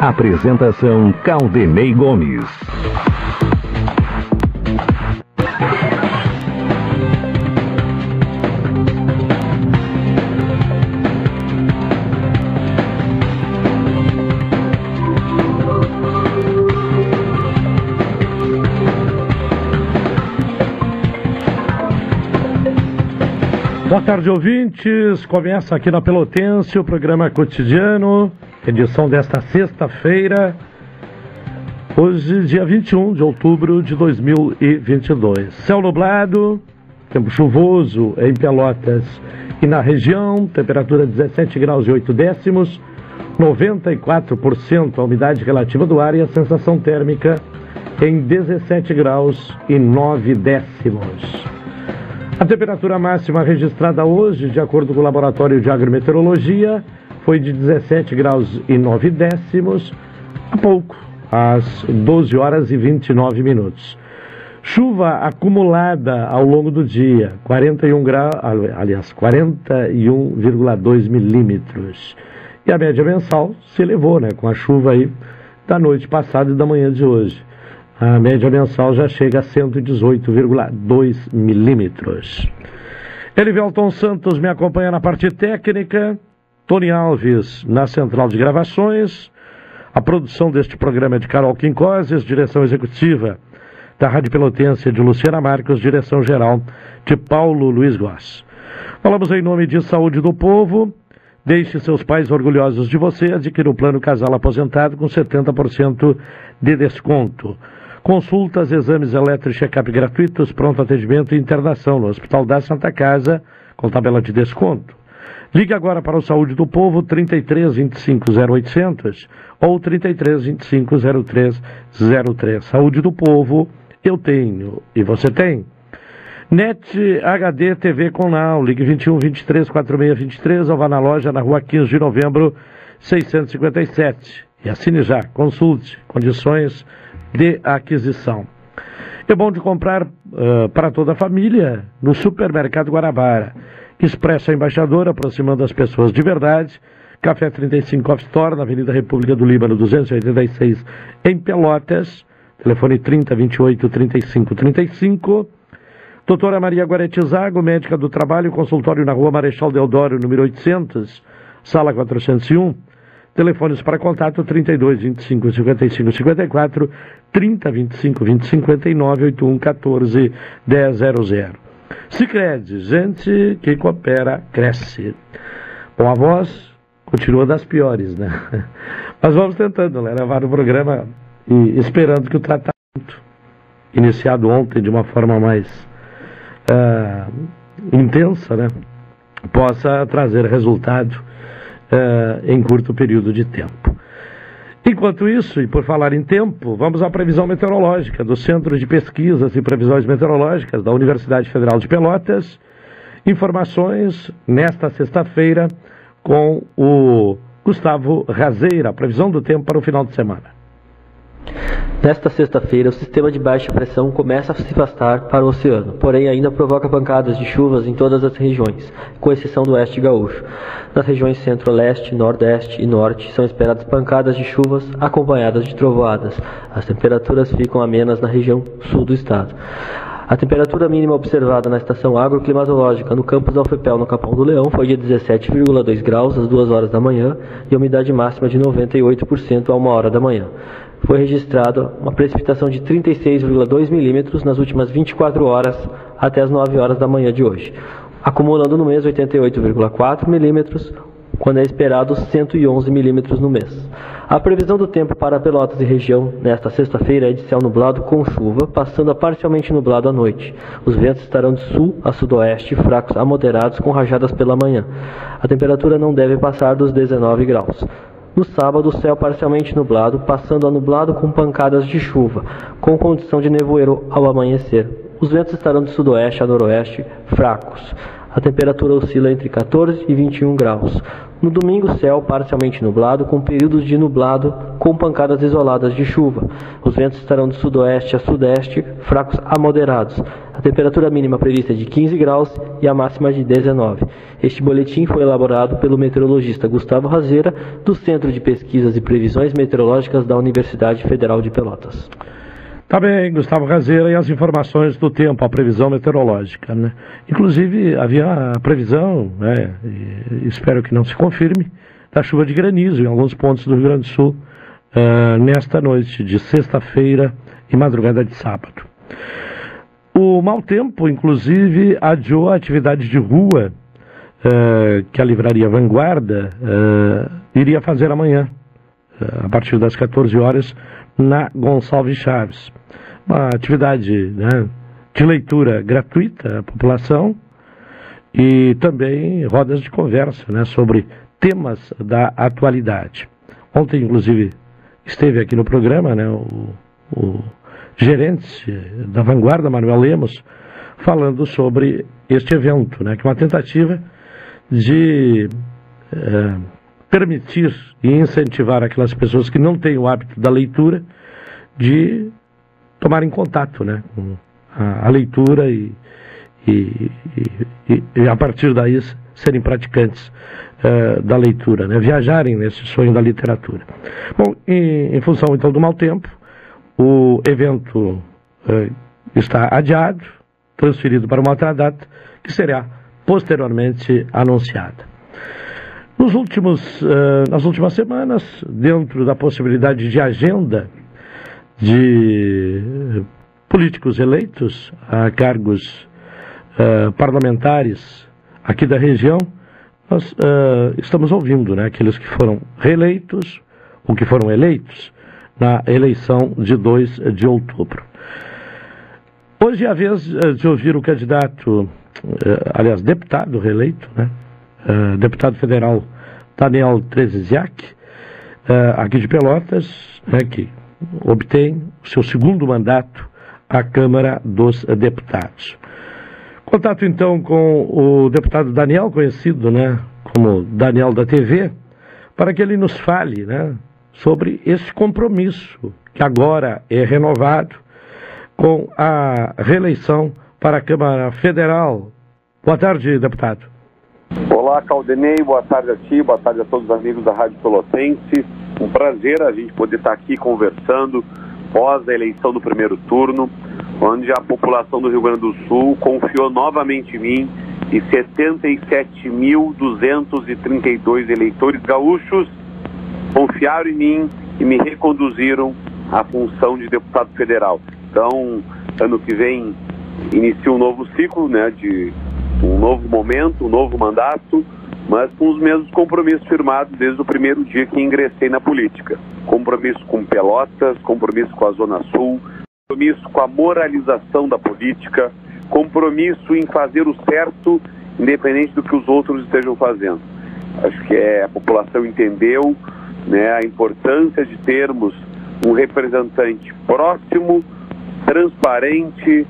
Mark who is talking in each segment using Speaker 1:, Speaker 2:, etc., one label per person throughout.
Speaker 1: Apresentação Caldenei Gomes.
Speaker 2: Boa tarde, ouvintes. Começa aqui na Pelotense o programa cotidiano, edição desta sexta-feira, hoje, dia 21 de outubro de 2022. Céu nublado, tempo chuvoso em Pelotas e na região, temperatura 17 graus e 8 décimos, 94% a umidade relativa do ar e a sensação térmica em 17 graus e 9 décimos. A temperatura máxima registrada hoje, de acordo com o Laboratório de Agrometeorologia, foi de 17 graus e 9 décimos, há pouco, às 12 horas e 29 minutos. Chuva acumulada ao longo do dia, 41 graus, aliás, 41,2 milímetros. E a média mensal se elevou, né, com a chuva aí da noite passada e da manhã de hoje. A média mensal já chega a 118,2 milímetros. Elivelton Santos me acompanha na parte técnica, Tony Alves na central de gravações. A produção deste programa é de Carol Quincoses, direção executiva da Rádio Pelotense de Luciana Marcos, direção geral de Paulo Luiz Goss. Falamos em nome de Saúde do Povo. Deixe seus pais orgulhosos de você. Adquira o plano casal aposentado com 70% de desconto. Consultas, exames elétricos, check-up gratuitos, pronto atendimento e internação no Hospital da Santa Casa, com tabela de desconto. Ligue agora para o Saúde do Povo, 33 25 0800 ou 33 25 0303. Saúde do Povo, eu tenho e você tem. NET HD TV com Now, ligue 21 23 46 23 ou vá na loja na rua 15 de novembro 657. E assine já, consulte, condições de aquisição. É bom de comprar uh, para toda a família no Supermercado Guarabara. Expresso Embaixador, aproximando as pessoas de verdade. Café 35 Off Store, na Avenida República do Líbano, 286, em Pelotas. Telefone 30 28 35 35. Doutora Maria Guarete Zago, médica do trabalho, consultório na rua Marechal Deodoro, número 800, sala 401. Telefones para contato 32 25 55 54, 30 25 20 59, 81 14 100. Sicredi, gente que coopera, cresce. Bom, a voz continua das piores, né? Mas vamos tentando né, levar o programa e esperando que o tratamento, iniciado ontem de uma forma mais uh, intensa, né, possa trazer resultado uh, em curto período de tempo. Enquanto isso, e por falar em tempo, vamos à previsão meteorológica do Centro de Pesquisas e Previsões Meteorológicas da Universidade Federal de Pelotas. Informações nesta sexta-feira com o Gustavo Razeira, previsão do tempo para o final de semana.
Speaker 3: Nesta sexta-feira, o sistema de baixa pressão começa a se afastar para o oceano, porém ainda provoca pancadas de chuvas em todas as regiões, com exceção do oeste gaúcho. Nas regiões centro-leste, nordeste e norte são esperadas pancadas de chuvas acompanhadas de trovoadas. As temperaturas ficam amenas na região sul do estado. A temperatura mínima observada na estação agroclimatológica no campus da UFPEL no Capão do Leão foi de 17,2 graus às 2 horas da manhã e a umidade máxima de 98% a 1 hora da manhã foi registrada uma precipitação de 36,2 milímetros nas últimas 24 horas até as 9 horas da manhã de hoje, acumulando no mês 88,4 milímetros, quando é esperado 111 milímetros no mês. A previsão do tempo para Pelotas e região nesta sexta-feira é de céu nublado com chuva, passando a parcialmente nublado à noite. Os ventos estarão de sul a sudoeste, fracos a moderados, com rajadas pela manhã. A temperatura não deve passar dos 19 graus. No sábado, céu parcialmente nublado, passando a nublado com pancadas de chuva, com condição de nevoeiro ao amanhecer. Os ventos estarão de sudoeste a noroeste, fracos. A temperatura oscila entre 14 e 21 graus. No domingo, céu parcialmente nublado, com períodos de nublado, com pancadas isoladas de chuva. Os ventos estarão de sudoeste a sudeste, fracos a moderados. A temperatura mínima prevista é de 15 graus e a máxima de 19. Este boletim foi elaborado pelo meteorologista Gustavo Razeira, do Centro de Pesquisas e Previsões Meteorológicas da Universidade Federal de Pelotas.
Speaker 2: Tá bem, Gustavo Razeira, e as informações do tempo, a previsão meteorológica. Né? Inclusive, havia a previsão, né, espero que não se confirme, da chuva de granizo em alguns pontos do Rio Grande do Sul uh, nesta noite de sexta-feira e madrugada de sábado. O mau tempo, inclusive, adiou a atividade de rua uh, que a livraria Vanguarda uh, iria fazer amanhã, a partir das 14 horas, na Gonçalves Chaves. Uma atividade né, de leitura gratuita à população e também rodas de conversa né, sobre temas da atualidade. Ontem, inclusive, esteve aqui no programa né, o, o gerente da Vanguarda, Manuel Lemos, falando sobre este evento, né, que é uma tentativa de é, permitir e incentivar aquelas pessoas que não têm o hábito da leitura de tomarem contato né, com a, a leitura e, e, e, e, a partir daí serem praticantes uh, da leitura, né, viajarem nesse sonho da literatura. Bom, em, em função então do mau tempo, o evento uh, está adiado, transferido para uma outra data, que será posteriormente anunciada. Nos últimos, uh, nas últimas semanas, dentro da possibilidade de agenda de políticos eleitos a cargos uh, parlamentares aqui da região, nós uh, estamos ouvindo né, aqueles que foram reeleitos ou que foram eleitos na eleição de 2 de outubro. Hoje é a vez de ouvir o candidato, aliás, deputado reeleito, né, uh, deputado federal Daniel Treziak, uh, aqui de Pelotas, né, que obtém o seu segundo mandato à Câmara dos Deputados. Contato então com o deputado Daniel, conhecido né, como Daniel da TV, para que ele nos fale né, sobre esse compromisso que agora é renovado com a reeleição para a Câmara Federal. Boa tarde, deputado.
Speaker 4: Olá, Caldenei, boa tarde a ti, boa tarde a todos os amigos da Rádio Pelotense. Um prazer a gente poder estar aqui conversando pós a eleição do primeiro turno, onde a população do Rio Grande do Sul confiou novamente em mim e 77.232 eleitores gaúchos confiaram em mim e me reconduziram à função de deputado federal. Então, ano que vem inicia um novo ciclo, né, de um novo momento, um novo mandato, mas com os mesmos compromissos firmados desde o primeiro dia que ingressei na política. Compromisso com Pelotas, compromisso com a Zona Sul, compromisso com a moralização da política, compromisso em fazer o certo, independente do que os outros estejam fazendo. Acho que é, a população entendeu né, a importância de termos um representante próximo, transparente,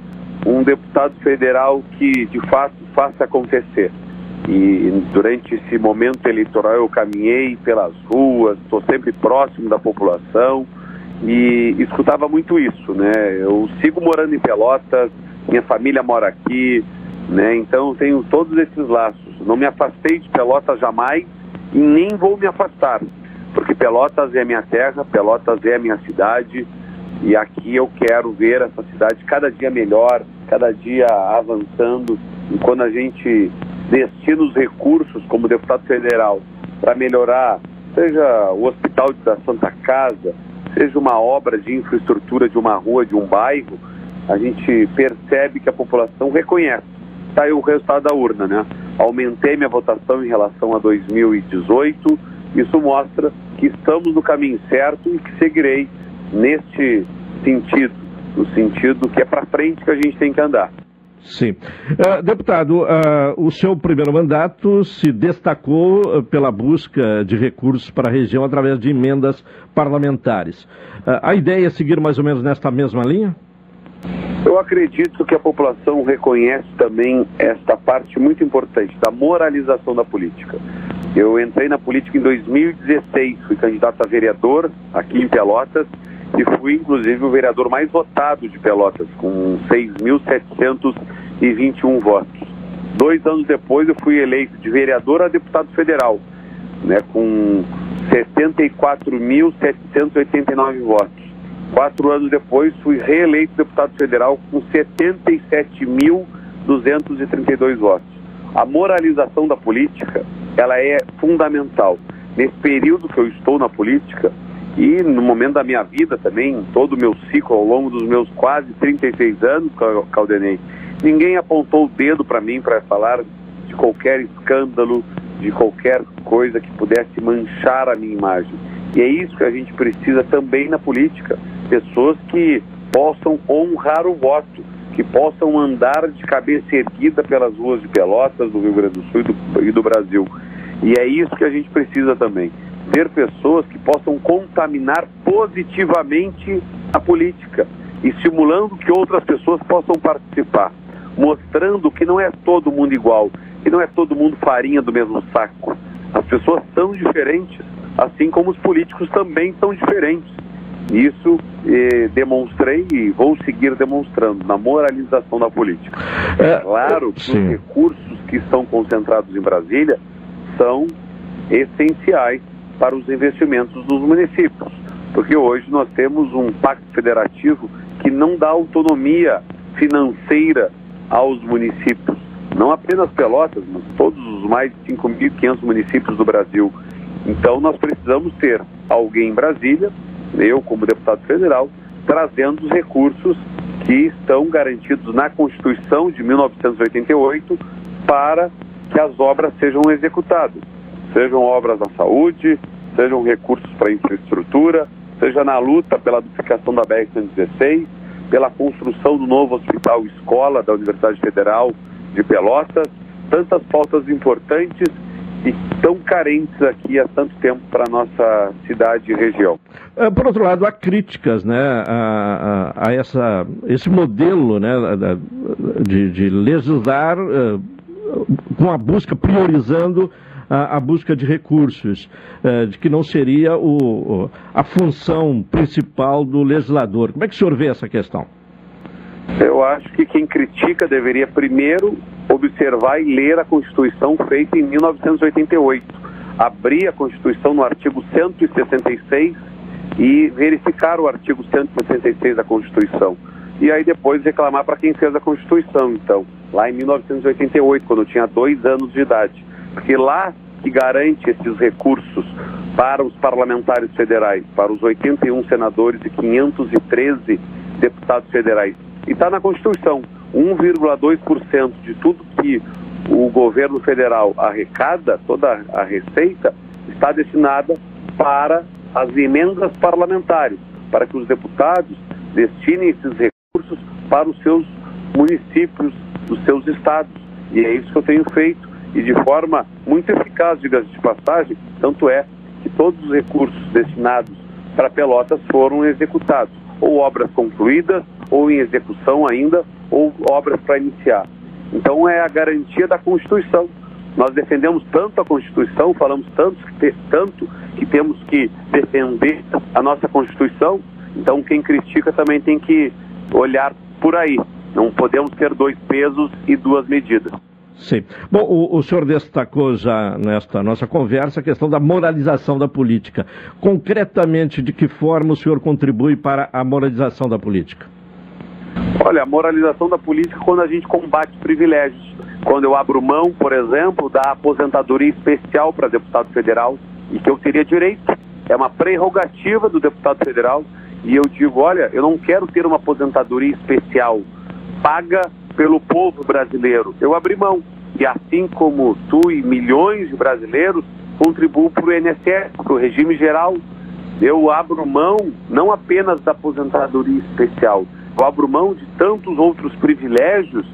Speaker 4: um deputado federal que de fato faça acontecer. E durante esse momento eleitoral eu caminhei pelas ruas, estou sempre próximo da população e escutava muito isso, né? Eu sigo morando em Pelotas, minha família mora aqui, né? Então tenho todos esses laços. Não me afastei de Pelotas jamais e nem vou me afastar, porque Pelotas é minha terra, Pelotas é minha cidade e aqui eu quero ver essa cidade cada dia melhor, cada dia avançando. Quando a gente destina os recursos como deputado federal para melhorar, seja o hospital da Santa Casa, seja uma obra de infraestrutura de uma rua, de um bairro, a gente percebe que a população reconhece. Está aí o resultado da urna, né? Aumentei minha votação em relação a 2018. Isso mostra que estamos no caminho certo e que seguirei neste sentido, no sentido que é para frente que a gente tem que andar.
Speaker 2: Sim. Uh, deputado, uh, o seu primeiro mandato se destacou uh, pela busca de recursos para a região através de emendas parlamentares. a ideia é seguir mais ou menos nesta mesma linha?
Speaker 4: Eu acredito que a população reconhece também esta parte muito importante da moralização da política. Eu entrei na política em 2016, fui candidato a vereador aqui em Pelotas e fui inclusive o vereador mais votado de Pelotas, com 6.721 votos. Dois anos depois eu fui eleito de vereador a deputado federal, né, com 74.789 votos. Quatro anos depois, fui reeleito deputado federal com 77.232 votos. A moralização da política, ela é fundamental. Nesse período que eu estou na política e no momento da minha vida também, todo o meu ciclo ao longo dos meus quase 36 anos, Caldenei, ninguém apontou o dedo para mim para falar de qualquer escândalo, de qualquer coisa que pudesse manchar a minha imagem. E é isso que a gente precisa também na política pessoas que possam honrar o voto, que possam andar de cabeça erguida pelas ruas de Pelotas, do Rio Grande do Sul e do, e do Brasil. E é isso que a gente precisa também. Ter pessoas que possam contaminar positivamente a política, estimulando que outras pessoas possam participar, mostrando que não é todo mundo igual, que não é todo mundo farinha do mesmo saco. As pessoas são diferentes, assim como os políticos também são diferentes. Isso eh, demonstrei e vou seguir demonstrando na moralização da política. É, claro que sim. os recursos que estão concentrados em Brasília são essenciais para os investimentos dos municípios, porque hoje nós temos um pacto federativo que não dá autonomia financeira aos municípios, não apenas Pelotas, mas todos os mais de 5.500 municípios do Brasil. Então nós precisamos ter alguém em Brasília eu como deputado federal, trazendo os recursos que estão garantidos na Constituição de 1988 para que as obras sejam executadas. Sejam obras na saúde, sejam recursos para infraestrutura, seja na luta pela duplicação da BR-116, pela construção do novo hospital escola da Universidade Federal de Pelotas, tantas pautas importantes e tão carentes aqui há tanto tempo para a nossa cidade e região.
Speaker 2: É, por outro lado, há críticas né, a, a, a essa, esse modelo né, de, de legislar uh, com a busca, priorizando a, a busca de recursos, uh, de que não seria o, a função principal do legislador. Como é que o senhor vê essa questão?
Speaker 4: Eu acho que quem critica deveria primeiro observar e ler a Constituição feita em 1988. Abrir a Constituição no artigo 166 e verificar o artigo 166 da Constituição. E aí depois reclamar para quem fez a Constituição, então, lá em 1988, quando eu tinha dois anos de idade. Porque lá que garante esses recursos para os parlamentares federais, para os 81 senadores e 513 deputados federais. E está na Constituição. 1,2% de tudo que o governo federal arrecada, toda a receita, está destinada para as emendas parlamentares, para que os deputados destinem esses recursos para os seus municípios, os seus estados. E é isso que eu tenho feito, e de forma muito eficaz, diga-se de passagem, tanto é que todos os recursos destinados para Pelotas foram executados, ou obras concluídas, ou em execução ainda, ou obras para iniciar. Então é a garantia da Constituição. Nós defendemos tanto a Constituição, falamos tanto que, tanto que temos que defender a nossa Constituição, então quem critica também tem que olhar por aí. Não podemos ter dois pesos e duas medidas.
Speaker 2: Sim. Bom, o, o, senhor destacou já nesta nossa conversa a questão da moralização da política. Concretamente, de que forma o senhor contribui para a moralização da política?
Speaker 4: Olha, a moralização da política quando a gente combate privilégios. Quando eu abro mão, por exemplo, da aposentadoria especial para deputado federal e que eu teria direito. É uma prerrogativa do deputado federal e eu digo, olha, eu não quero ter uma aposentadoria especial paga pelo povo brasileiro. Eu abri mão. E assim como tu e milhões de brasileiros contribuem para o INSS, para o regime geral, eu abro mão não apenas da aposentadoria especial, eu abro mão de tantos outros privilégios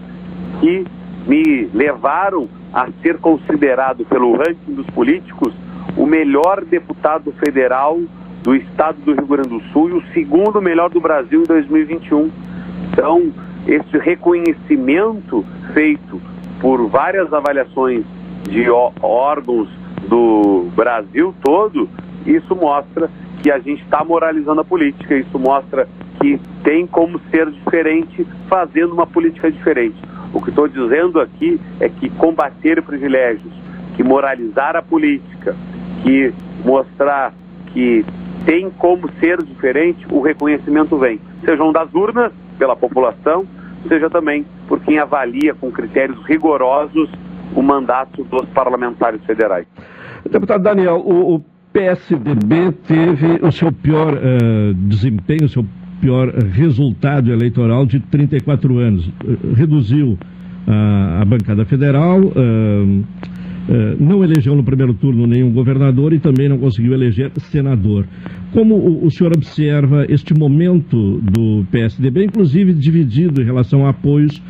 Speaker 4: que me levaram a ser considerado pelo ranking dos políticos o melhor deputado federal do estado do Rio Grande do Sul e o segundo melhor do Brasil em 2021. Então, esse reconhecimento feito por várias avaliações de órgãos do Brasil todo, isso mostra que a gente está moralizando a política, isso mostra que tem como ser diferente fazendo uma política diferente. O que estou dizendo aqui é que combater privilégios, que moralizar a política, que mostrar que tem como ser diferente, o reconhecimento vem. Sejam das urnas, pela população, seja também por quem avalia com critérios rigorosos o mandato dos parlamentares federais.
Speaker 2: Deputado Daniel, o, o PSDB teve o seu pior uh, desempenho, o seu pior resultado eleitoral de 34 anos. Uh, reduziu uh, a bancada federal, não elegeu no primeiro turno nenhum governador e também não conseguiu eleger senador. Como o, o senhor observa este momento do PSDB, inclusive dividido em relação a apoios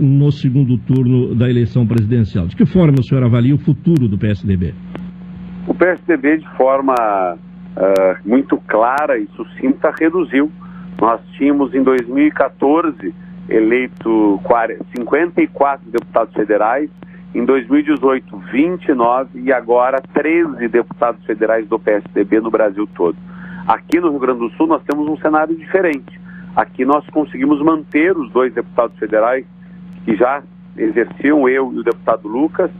Speaker 2: no segundo turno da eleição presidencial? De que forma o senhor avalia o futuro do PSDB?
Speaker 4: O PSDB, de forma uh, muito clara e sucinta, reduziu. Nós tínhamos em 2014 eleito 54 deputados federais, em 2018 29 e agora 13 deputados federais do PSDB no Brasil todo. Aqui no Rio Grande do Sul nós temos um cenário diferente. Aqui nós conseguimos manter os dois deputados federais que já exerciam, eu e o deputado Lucas,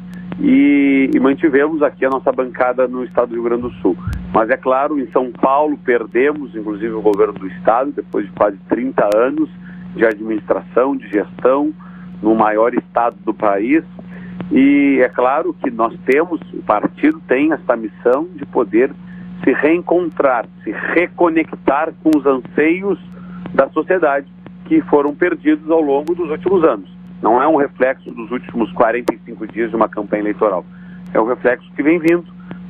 Speaker 4: e, e, mantivemos aqui a nossa bancada no estado do Rio Grande do Sul. Mas é claro, em São Paulo perdemos, inclusive, o governo do estado, depois de quase 30 anos de administração, de gestão, no maior estado do país. E é claro que nós temos, o partido tem essa missão de poder se reencontrar, se reconectar com os anseios da sociedade que foram perdidos ao longo dos últimos anos. Não é um reflexo dos últimos 45 dias de uma campanha eleitoral. É um reflexo que vem vindo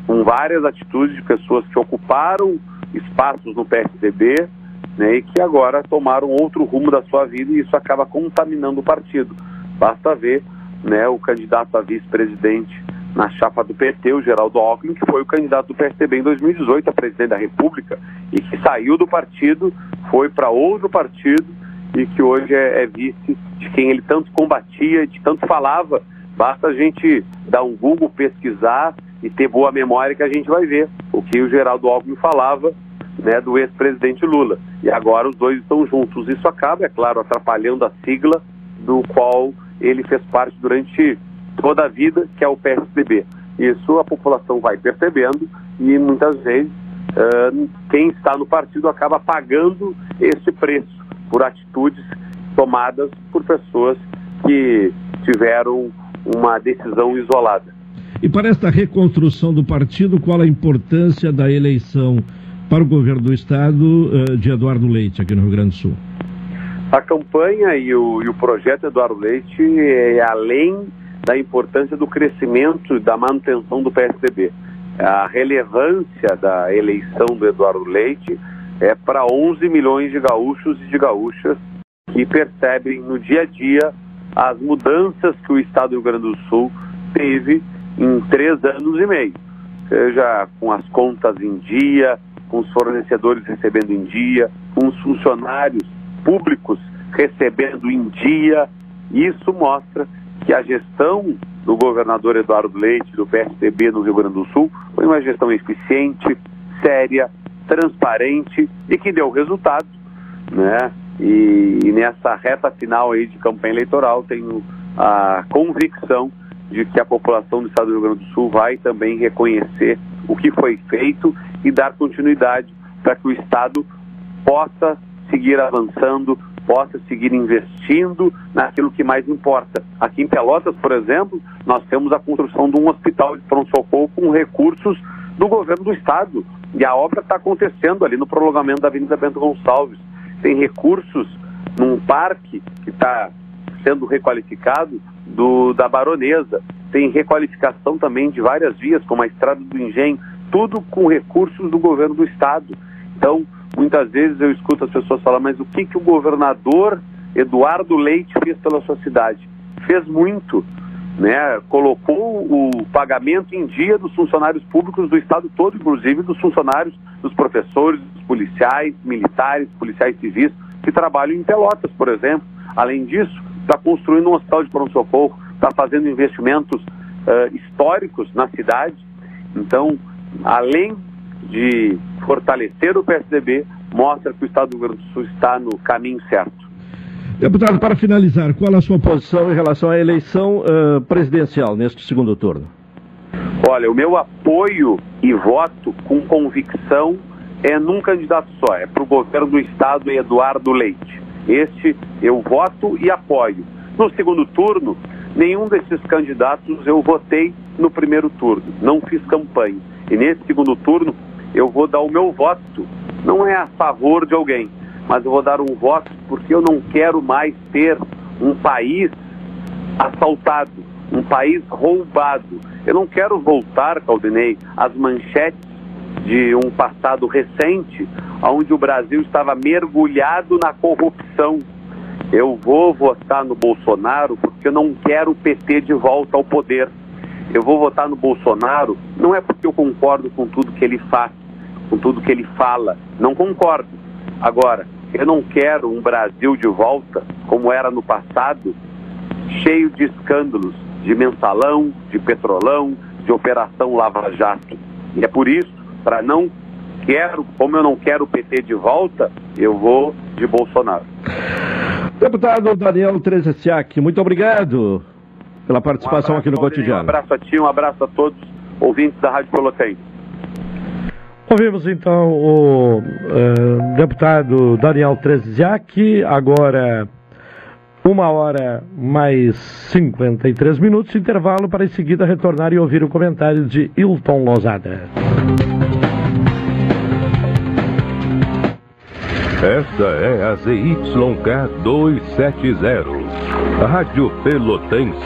Speaker 4: com várias atitudes de pessoas que ocuparam espaços no PSDB né, e que agora tomaram outro rumo da sua vida e isso acaba contaminando o partido. Basta ver né, o candidato a vice-presidente na chapa do PT, o Geraldo Alckmin, que foi o candidato do PSDB em 2018 a presidente da República e que saiu do partido, foi para outro partido e que hoje é, é vice de quem ele tanto combatia, de tanto falava. Basta a gente dar um Google, pesquisar e ter boa memória que a gente vai ver o que o Geraldo Alckmin falava né, do ex-presidente Lula. E agora os dois estão juntos. Isso acaba, é claro, atrapalhando a sigla do qual ele fez parte durante toda a vida, que é o PSDB. Isso a população vai percebendo e muitas vezes uh, quem está no partido acaba pagando esse preço por atitudes tomadas por pessoas que tiveram uma decisão isolada.
Speaker 2: E para esta reconstrução do partido, qual a importância da eleição para o governo do Estado eh, de Eduardo Leite, aqui no Rio Grande do Sul?
Speaker 4: A campanha e o, e o projeto Eduardo Leite é além da importância do crescimento e da manutenção do PSDB. A relevância da eleição do Eduardo Leite é para 11 milhões de gaúchos e de gaúchas que percebem no dia a dia as mudanças que o Estado do Rio Grande do Sul teve em três anos e meio, seja com as contas em dia, com os fornecedores recebendo em dia, com os funcionários públicos recebendo em dia. Isso mostra que a gestão do governador Eduardo Leite, do PSDB no Rio Grande do Sul, foi uma gestão eficiente, séria, transparente e que deu resultado, né? E, e, nessa reta final aí de campanha eleitoral tenho a convicção de que a população do estado do Rio Grande do Sul vai também reconhecer o que foi feito e dar continuidade para que o estado possa seguir avançando, possa seguir investindo naquilo que mais importa. Aqui em Pelotas, por exemplo, nós temos a construção de um hospital de pronto-socorro com recursos do governo do estado. E a obra está acontecendo ali no prolongamento da Avenida Bento Gonçalves. Tem recursos num parque que está sendo requalificado do, da Baronesa. Tem requalificação também de várias vias, como a Estrada do Engenho, tudo com recursos do governo do estado. Então, muitas vezes eu escuto as pessoas falar, mas o que, que o governador Eduardo Leite fez pela sua cidade? fez muito, né? Colocou o pagamento em dia dos funcionários públicos do estado todo, inclusive dos funcionários, dos professores, dos policiais, militares, policiais civis que trabalham em Pelotas, por exemplo. Além disso, está construindo um hospital de pronto-socorro, está fazendo investimentos uh, históricos na cidade. Então, além de fortalecer o PSDB, mostra que o Estado do Rio Grande do Sul está no caminho certo.
Speaker 5: Deputado, para finalizar, qual a sua posição em relação à eleição uh, presidencial neste segundo turno?
Speaker 4: Olha, o meu apoio e voto com convicção é num candidato só, é para o governo do Estado Eduardo Leite. Este eu voto e apoio. No segundo turno, nenhum desses candidatos eu votei no primeiro turno, não fiz campanha. E nesse segundo turno, eu vou dar o meu voto, não é a favor de alguém, mas eu vou dar um voto porque eu não quero mais ter um país assaltado, um país roubado. Eu não quero voltar, Caldinei, às manchetes de um passado recente, onde o Brasil estava mergulhado na corrupção. Eu vou votar no Bolsonaro porque eu não quero o PT de volta ao poder. Eu vou votar no Bolsonaro não é porque eu concordo com tudo que ele faz, com tudo que ele fala. Não concordo. Agora, eu não quero um Brasil de volta como era no passado, cheio de escândalos, de mensalão, de petrolão, de operação Lava Jato. E é por isso, para não quero, como eu não quero o PT de volta, eu vou de Bolsonaro.
Speaker 5: Deputado Daniel Trezessiak, muito obrigado pela participação um aqui no Cotidiano.
Speaker 4: Um abraço a ti, um abraço a todos ouvintes da Rádio Pelotense.
Speaker 2: Ouvimos então o uh, deputado Daniel Trezessiak, agora uma hora mais 53 minutos, intervalo para em seguida retornar e ouvir o comentário de Hilton Lozada.
Speaker 1: Esta é a ZYK 270, Rádio Pelotense,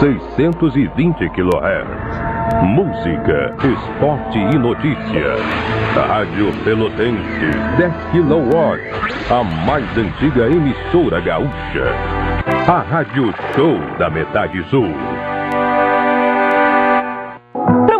Speaker 1: 620 kHz. Música, esporte e notícia. Rádio Pelotense, 10 kW, a mais antiga emissora gaúcha. A Rádio Show da Metade Sul.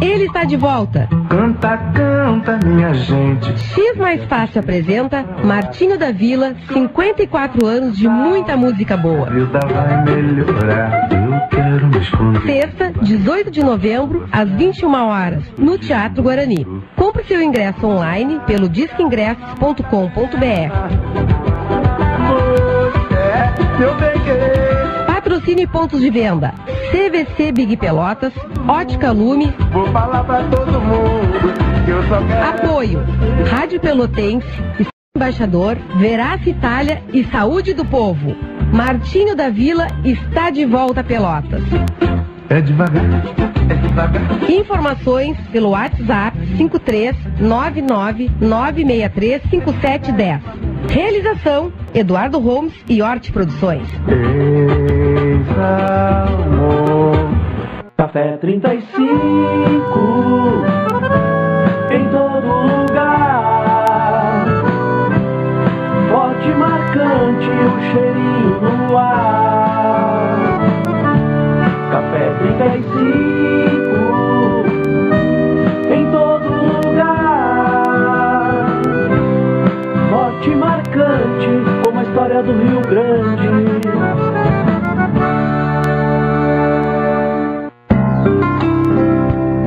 Speaker 6: Ele está de volta.
Speaker 7: Canta, canta, minha gente.
Speaker 6: X Mais Fácil apresenta Martinho da Vila, 54 anos de muita música boa.
Speaker 7: A vida vai melhorar, eu quero me esconder.
Speaker 6: Sexta, 18 de novembro, às 21 horas, no Teatro Guarani. Compre seu ingresso online pelo disqueingressos.com.br.
Speaker 7: Você é meu bem querer.
Speaker 6: Patrocine e pontos de venda. CVC Big Pelotas, Ótica Lume,
Speaker 7: Vou falar pra todo mundo que eu só quero.
Speaker 6: Apoio, Rádio Pelotense, Embaixador, Veraça Itália e Saúde do Povo. Martinho da Vila está de volta a Pelotas.
Speaker 7: É devagar, é devagar.
Speaker 6: Informações pelo WhatsApp 53999635710. Realização Eduardo Holmes e Horti Produções.
Speaker 8: Café 35 em todo lugar. Forte, marcante, o cheirinho no ar. Do Rio Grande.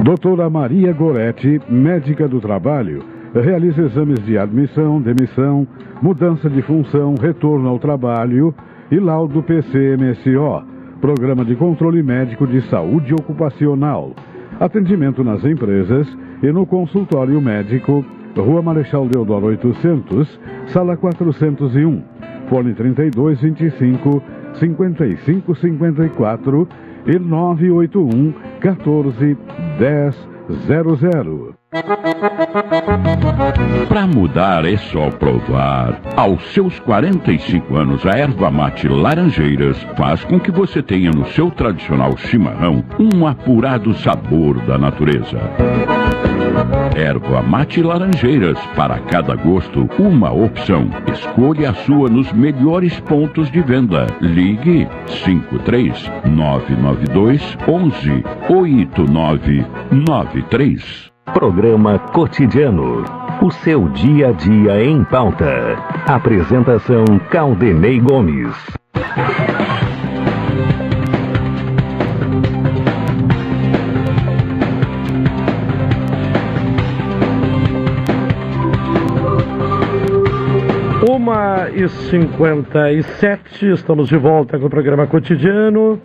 Speaker 9: Doutora Maria Goretti, médica do trabalho, realiza exames de admissão, demissão, mudança de função, retorno ao trabalho e laudo PCMSO, Programa de Controle Médico de Saúde Ocupacional. Atendimento nas empresas e no consultório médico, Rua Marechal Deodoro 800, Sala 401. Fone 3225 5554 e 981 14 1000.
Speaker 10: Para mudar é só provar. Aos seus 45 anos, a erva mate Laranjeiras faz com que você tenha no seu tradicional chimarrão um apurado sabor da natureza. Erva mate Laranjeiras, para cada gosto, uma opção. Escolha a sua nos melhores pontos de venda. Ligue 53 992 11 8993.
Speaker 11: Programa Cotidiano. O seu dia a dia em pauta. Apresentação Caldenei Gomes.
Speaker 2: Uma e cinquenta e sete, estamos de volta com o programa cotidiano.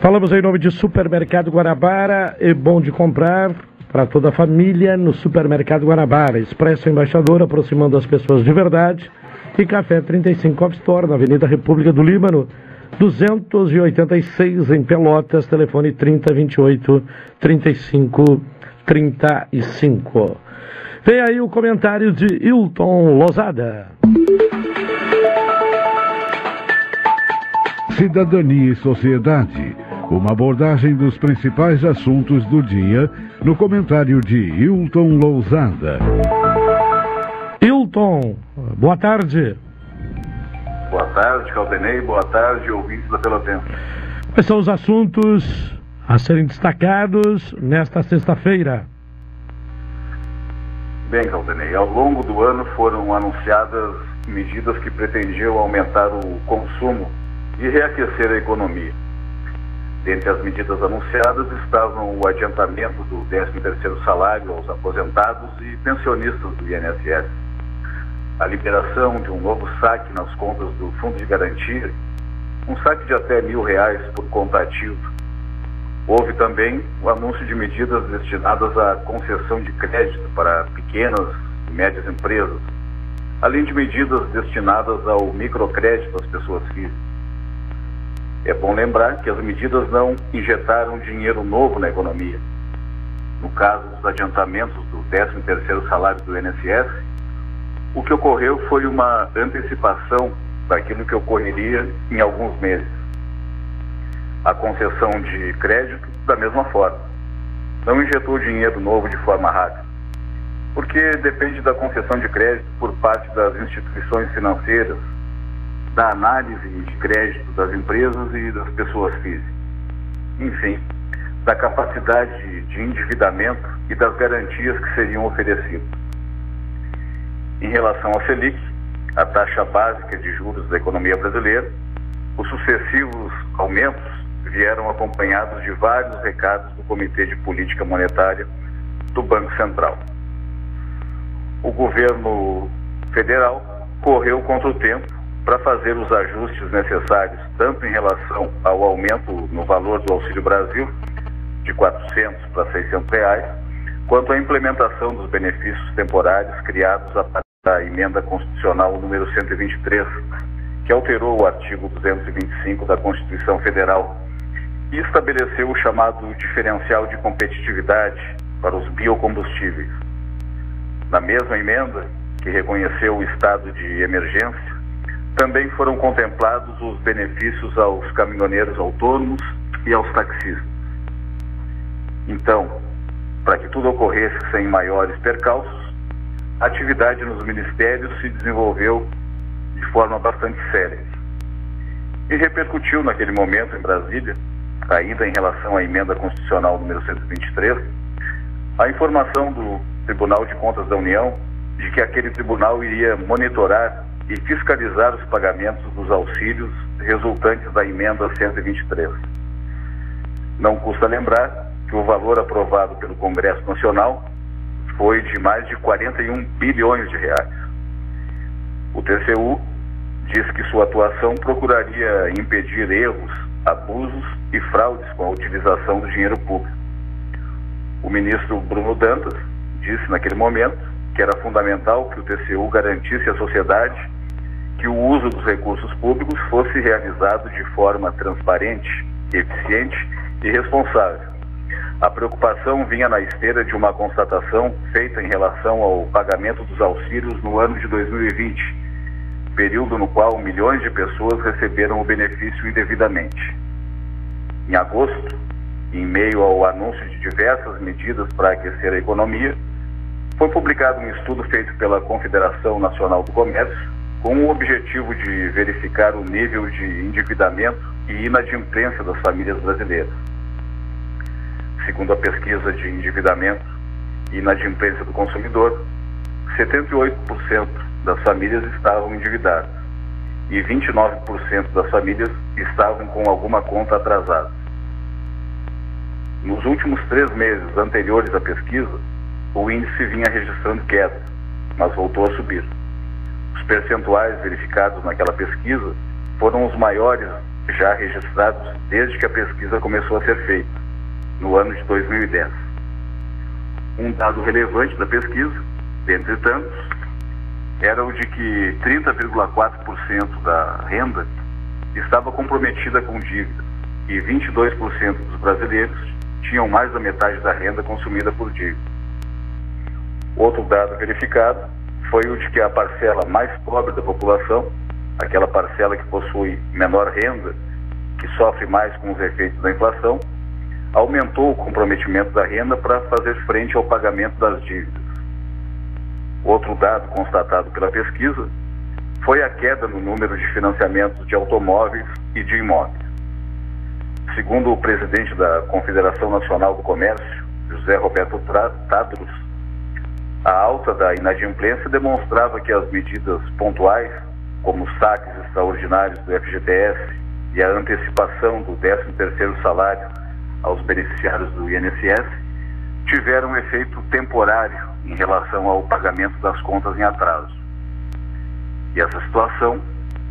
Speaker 2: Falamos em nome de Supermercado Guanabara, é bom de comprar para toda a família no Supermercado Guanabara. Expresso Embaixador, aproximando as pessoas de verdade. E Café 35 Coffee Store, na Avenida República do Líbano, 286 em Pelotas, telefone 3028 35 35. Vem aí o comentário de Hilton Lozada.
Speaker 9: Cidadania e Sociedade. Uma abordagem dos principais assuntos do dia no comentário de Hilton Lousada.
Speaker 2: Hilton, boa tarde.
Speaker 12: Boa tarde, Caldenei. Boa tarde, ouvintes da Pelotense.
Speaker 2: Quais são os assuntos a serem destacados nesta sexta-feira?
Speaker 12: Bem, Caldenei, ao longo do ano foram anunciadas medidas que pretendiam aumentar o consumo e reaquecer a economia. Dentre as medidas anunciadas estavam o adiantamento do 13º salário aos aposentados e pensionistas do INSS, a liberação de um novo saque nas contas do Fundo de Garantia, um saque de até mil reais por conta. Houve também o anúncio de medidas destinadas à concessão de crédito para pequenas e médias empresas, além de medidas destinadas ao microcrédito às pessoas físicas. É bom lembrar que as medidas não injetaram dinheiro novo na economia. No caso dos adiantamentos do 13º salário do INSS, o que ocorreu foi uma antecipação daquilo que ocorreria em alguns meses. A concessão de crédito, da mesma forma, não injetou dinheiro novo de forma rápida, porque depende da concessão de crédito por parte das instituições financeiras, da análise de crédito das empresas e das pessoas físicas. Enfim, da capacidade de endividamento e das garantias que seriam oferecidas. Em relação à Selic, a taxa básica de juros da economia brasileira, os sucessivos aumentos vieram acompanhados de vários recados do Comitê de Política Monetária do Banco Central. O governo federal correu contra o tempo para fazer os ajustes necessários, tanto em relação ao aumento no valor do Auxílio Brasil, de 400 para 600 reais, quanto à implementação dos benefícios temporários criados a partir da emenda constitucional número 123, que alterou o artigo 225 da Constituição Federal estabeleceu o chamado diferencial de competitividade para os biocombustíveis. Na mesma emenda, que reconheceu o estado de emergência, também foram contemplados os benefícios aos caminhoneiros autônomos e aos taxistas. Então, para que tudo ocorresse sem maiores percalços, a atividade nos ministérios se desenvolveu de forma bastante séria. E repercutiu naquele momento em Brasília, ainda em relação à emenda constitucional número 123, a informação do Tribunal de Contas da União de que aquele tribunal iria monitorar e fiscalizar os pagamentos dos auxílios resultantes da emenda 123. Não custa lembrar que o valor aprovado pelo Congresso Nacional foi de mais de 41 bilhões de reais. O TCU diz que sua atuação procuraria impedir erros, abusos e fraudes com a utilização do dinheiro público. O ministro Bruno Dantas disse naquele momento que era fundamental que o TCU garantisse à sociedade que o uso dos recursos públicos fosse realizado de forma transparente, eficiente e responsável. A preocupação vinha na esteira de uma constatação feita em relação ao pagamento dos auxílios no ano de 2020, período no qual milhões de pessoas receberam o benefício indevidamente. Em agosto, em meio ao anúncio de diversas medidas para aquecer a economia, foi publicado um estudo feito pela Confederação Nacional do Comércio com o objetivo de verificar o nível de endividamento e inadimplência das famílias brasileiras. Segundo a pesquisa de endividamento e inadimplência do consumidor, 78% das famílias estavam endividadas e 29% das famílias estavam com alguma conta atrasada. Nos últimos três meses anteriores à pesquisa, o índice vinha registrando queda, mas voltou a subir. Os percentuais verificados naquela pesquisa foram os maiores já registrados desde que a pesquisa começou a ser feita, no ano de 2010. Um dado relevante da pesquisa, dentre tantos, era o de que 30,4% da renda estava comprometida com dívida e 22% dos brasileiros tinham mais da metade da renda consumida por dívida. Outro dado verificado foi o de que a parcela mais pobre da população, aquela parcela que possui menor renda, que sofre mais com os efeitos da inflação, aumentou o comprometimento da renda para fazer frente ao pagamento das dívidas. Outro dado constatado pela pesquisa foi a queda no número de financiamentos de automóveis e de imóveis. Segundo o presidente da Confederação Nacional do Comércio, José Roberto Tadros, a alta da inadimplência demonstrava que as medidas pontuais, como os saques extraordinários do FGTS e a antecipação do 13º salário aos beneficiários do INSS, tiveram um efeito temporário em relação ao pagamento das contas em atraso. E essa situação,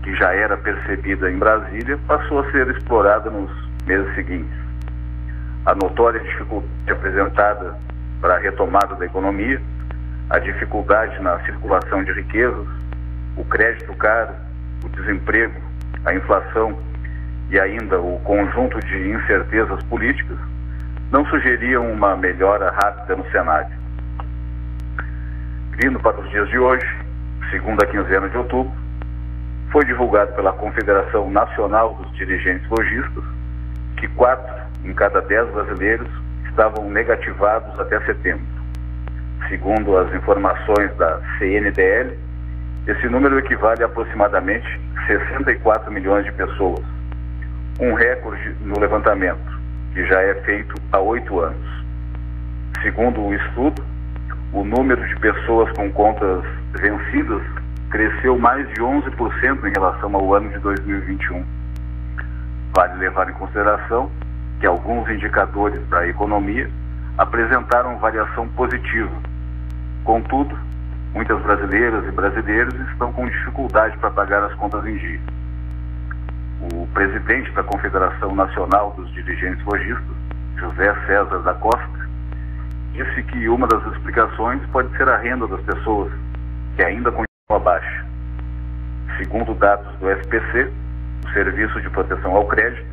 Speaker 12: que já era percebida em Brasília, passou a ser explorada nos meses seguintes. A notória dificuldade apresentada para a retomada da economia a dificuldade na circulação de riquezas, o crédito caro, o desemprego, a inflação e ainda o conjunto de incertezas políticas não sugeriam uma melhora rápida no cenário. Vindo para os dias de hoje, segunda quinzena de outubro, foi divulgado pela Confederação Nacional dos Dirigentes Logistas que quatro em cada dez brasileiros estavam negativados até setembro. Segundo as informações da CNDL, esse número equivale a aproximadamente 64 milhões de pessoas, um recorde no levantamento, que já é feito há oito anos. Segundo o estudo, o número de pessoas com contas vencidas cresceu mais de 11% em relação ao ano de 2021. Vale levar em consideração que alguns indicadores da economia apresentaram variação positiva Contudo, muitas brasileiras e brasileiros estão com dificuldade para pagar as contas em dia. O presidente da Confederação Nacional dos Dirigentes Lojistas, José César da Costa, disse que uma das explicações pode ser a renda das pessoas, que ainda continua baixa. Segundo dados do SPC, o Serviço de Proteção ao Crédito,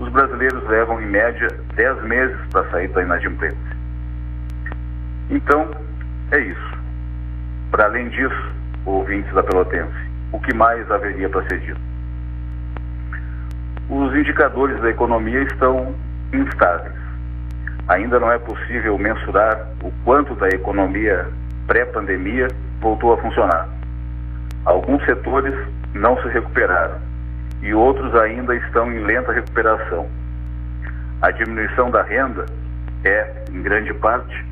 Speaker 12: os brasileiros levam em média 10 meses para sair da inadimplência. Então, é isso. Para além disso, ouvintes da Pelotense, o que mais haveria para ser dito? Os indicadores da economia estão instáveis. Ainda não é possível mensurar o quanto da economia pré-pandemia voltou a funcionar. Alguns setores não se recuperaram e outros ainda estão em lenta recuperação. A diminuição da renda é, em grande parte,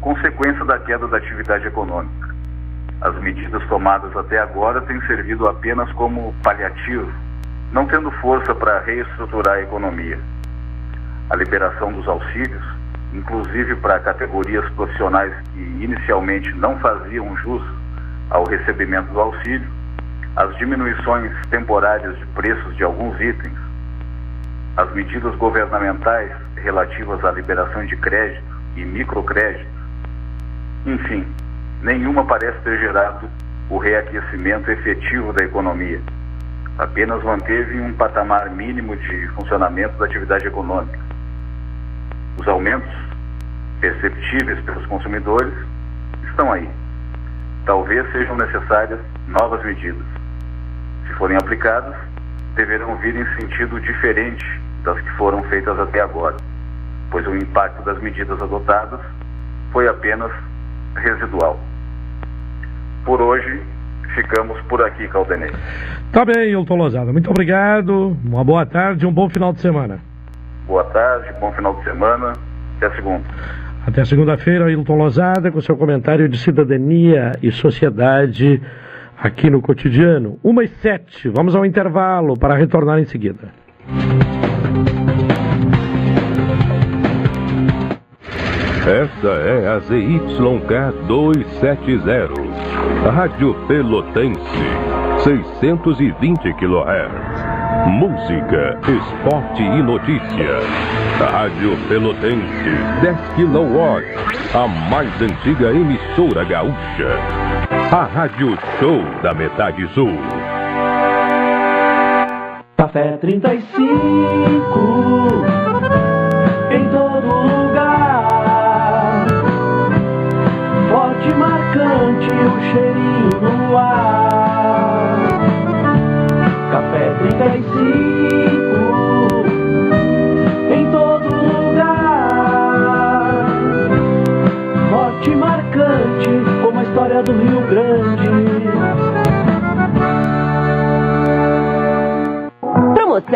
Speaker 12: consequência da queda da atividade econômica. As medidas tomadas até agora têm servido apenas como paliativo, não tendo força para reestruturar a economia. A liberação dos auxílios, inclusive para categorias profissionais que inicialmente não faziam jus ao recebimento do auxílio, as diminuições temporárias de preços de alguns itens, as medidas governamentais relativas à liberação de crédito e microcrédito, enfim, nenhuma parece ter gerado o reaquecimento efetivo da economia. Apenas manteve um patamar mínimo de funcionamento da atividade econômica. Os aumentos perceptíveis pelos consumidores estão aí. Talvez sejam necessárias novas medidas. Se forem aplicadas, deverão vir em sentido diferente das que foram feitas até agora, pois o impacto das medidas adotadas foi apenas residual. Por hoje, ficamos por aqui, Caldenei.
Speaker 2: Tá bem, Hilton Lozada. Muito obrigado. Uma boa tarde e um bom final de semana.
Speaker 12: Boa tarde, bom final de semana. Até segunda.
Speaker 2: Até segunda-feira, Hilton Lozada, com seu comentário de cidadania e sociedade aqui no cotidiano. Uma e sete. Vamos ao intervalo para retornar em seguida.
Speaker 1: Esta é a ZYK 270, Rádio Pelotense, 620 kHz. Música, esporte e notícia. Rádio Pelotense, 10 kW, a mais antiga emissora gaúcha. A Rádio Show da Metade Sul.
Speaker 8: Café 35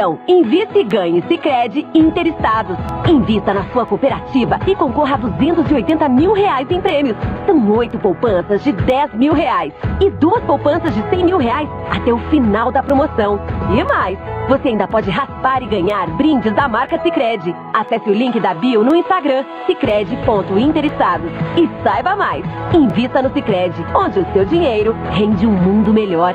Speaker 13: Promoção Invista e Ganhe Sicredi Interestados. Invista na sua cooperativa e concorra a 280 mil reais em prêmios. São oito poupanças de 10 mil reais e duas poupanças de 100 mil reais até o final da promoção. E mais, você ainda pode raspar e ganhar brindes da marca Sicredi. Acesse o link da bio no Instagram, sicredi.interessados e saiba mais. Invista no Sicredi, onde o seu dinheiro rende um mundo melhor.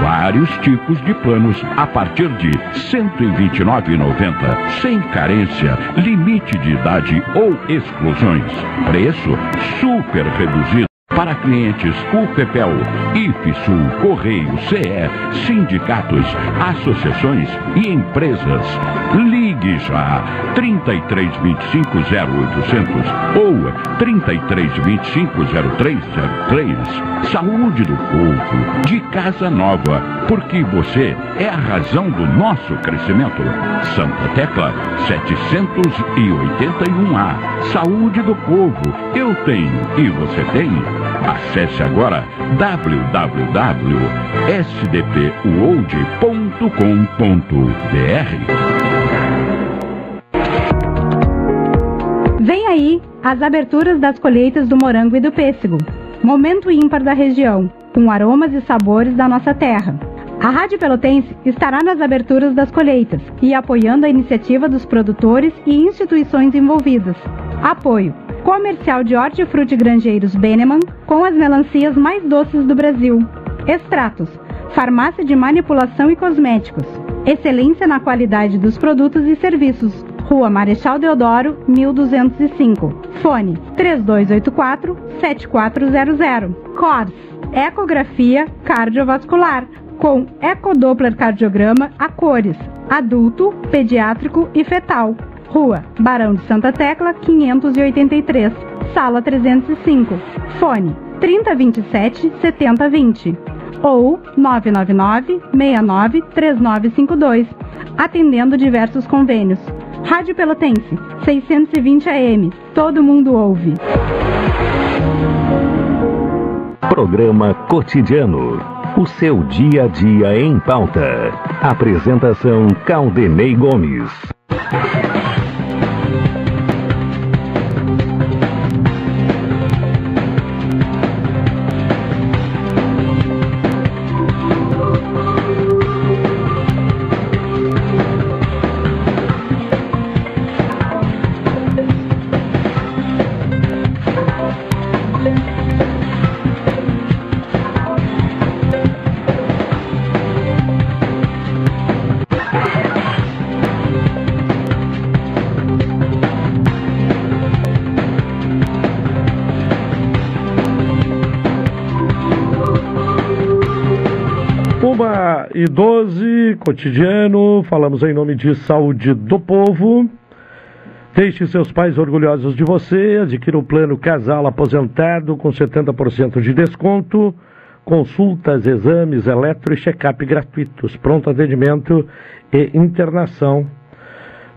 Speaker 10: Vários tipos de planos a partir de R$ 129,90, sem carência, limite de idade ou exclusões. Preço super reduzido. Para clientes UPPEL, IFSUL, Correio, CE, sindicatos, associações e empresas. Ligue já 3325 0800 ou 3325 0303. Saúde do povo, de casa nova, porque você é a razão do nosso crescimento. Santa Tecla 781A. Saúde do povo, eu tenho e você tem. Acesse agora www.sdpuold.com.br.
Speaker 14: Vem aí as aberturas das colheitas do morango e do pêssego. Momento ímpar da região, com aromas e sabores da nossa terra. A Rádio Pelotense estará nas aberturas das colheitas e apoiando a iniciativa dos produtores e instituições envolvidas. Apoio Comercial de Hortifruti Grangeiros Beneman com as melancias mais doces do Brasil. Extratos Farmácia de Manipulação e Cosméticos. Excelência na qualidade dos produtos e serviços. Rua Marechal Deodoro, 1205. Fone 3284 7400. CORS Ecografia cardiovascular com ecodoppler cardiograma a cores, adulto, pediátrico e fetal. Rua Barão de Santa Tecla, 583, sala 305. Fone 3027 7020 ou 999 69 3952, atendendo diversos convênios. Rádio Pelotense, 620 AM. Todo mundo ouve.
Speaker 11: Programa Cotidiano. O seu dia a dia em pauta. Apresentação Caldenei Gomes.
Speaker 2: Cotidiano, falamos em nome de saúde do povo. Deixe seus pais orgulhosos de você, adquira o plano Casal Aposentado com 70% de desconto, consultas, exames, eletro e check-up gratuitos, pronto atendimento e internação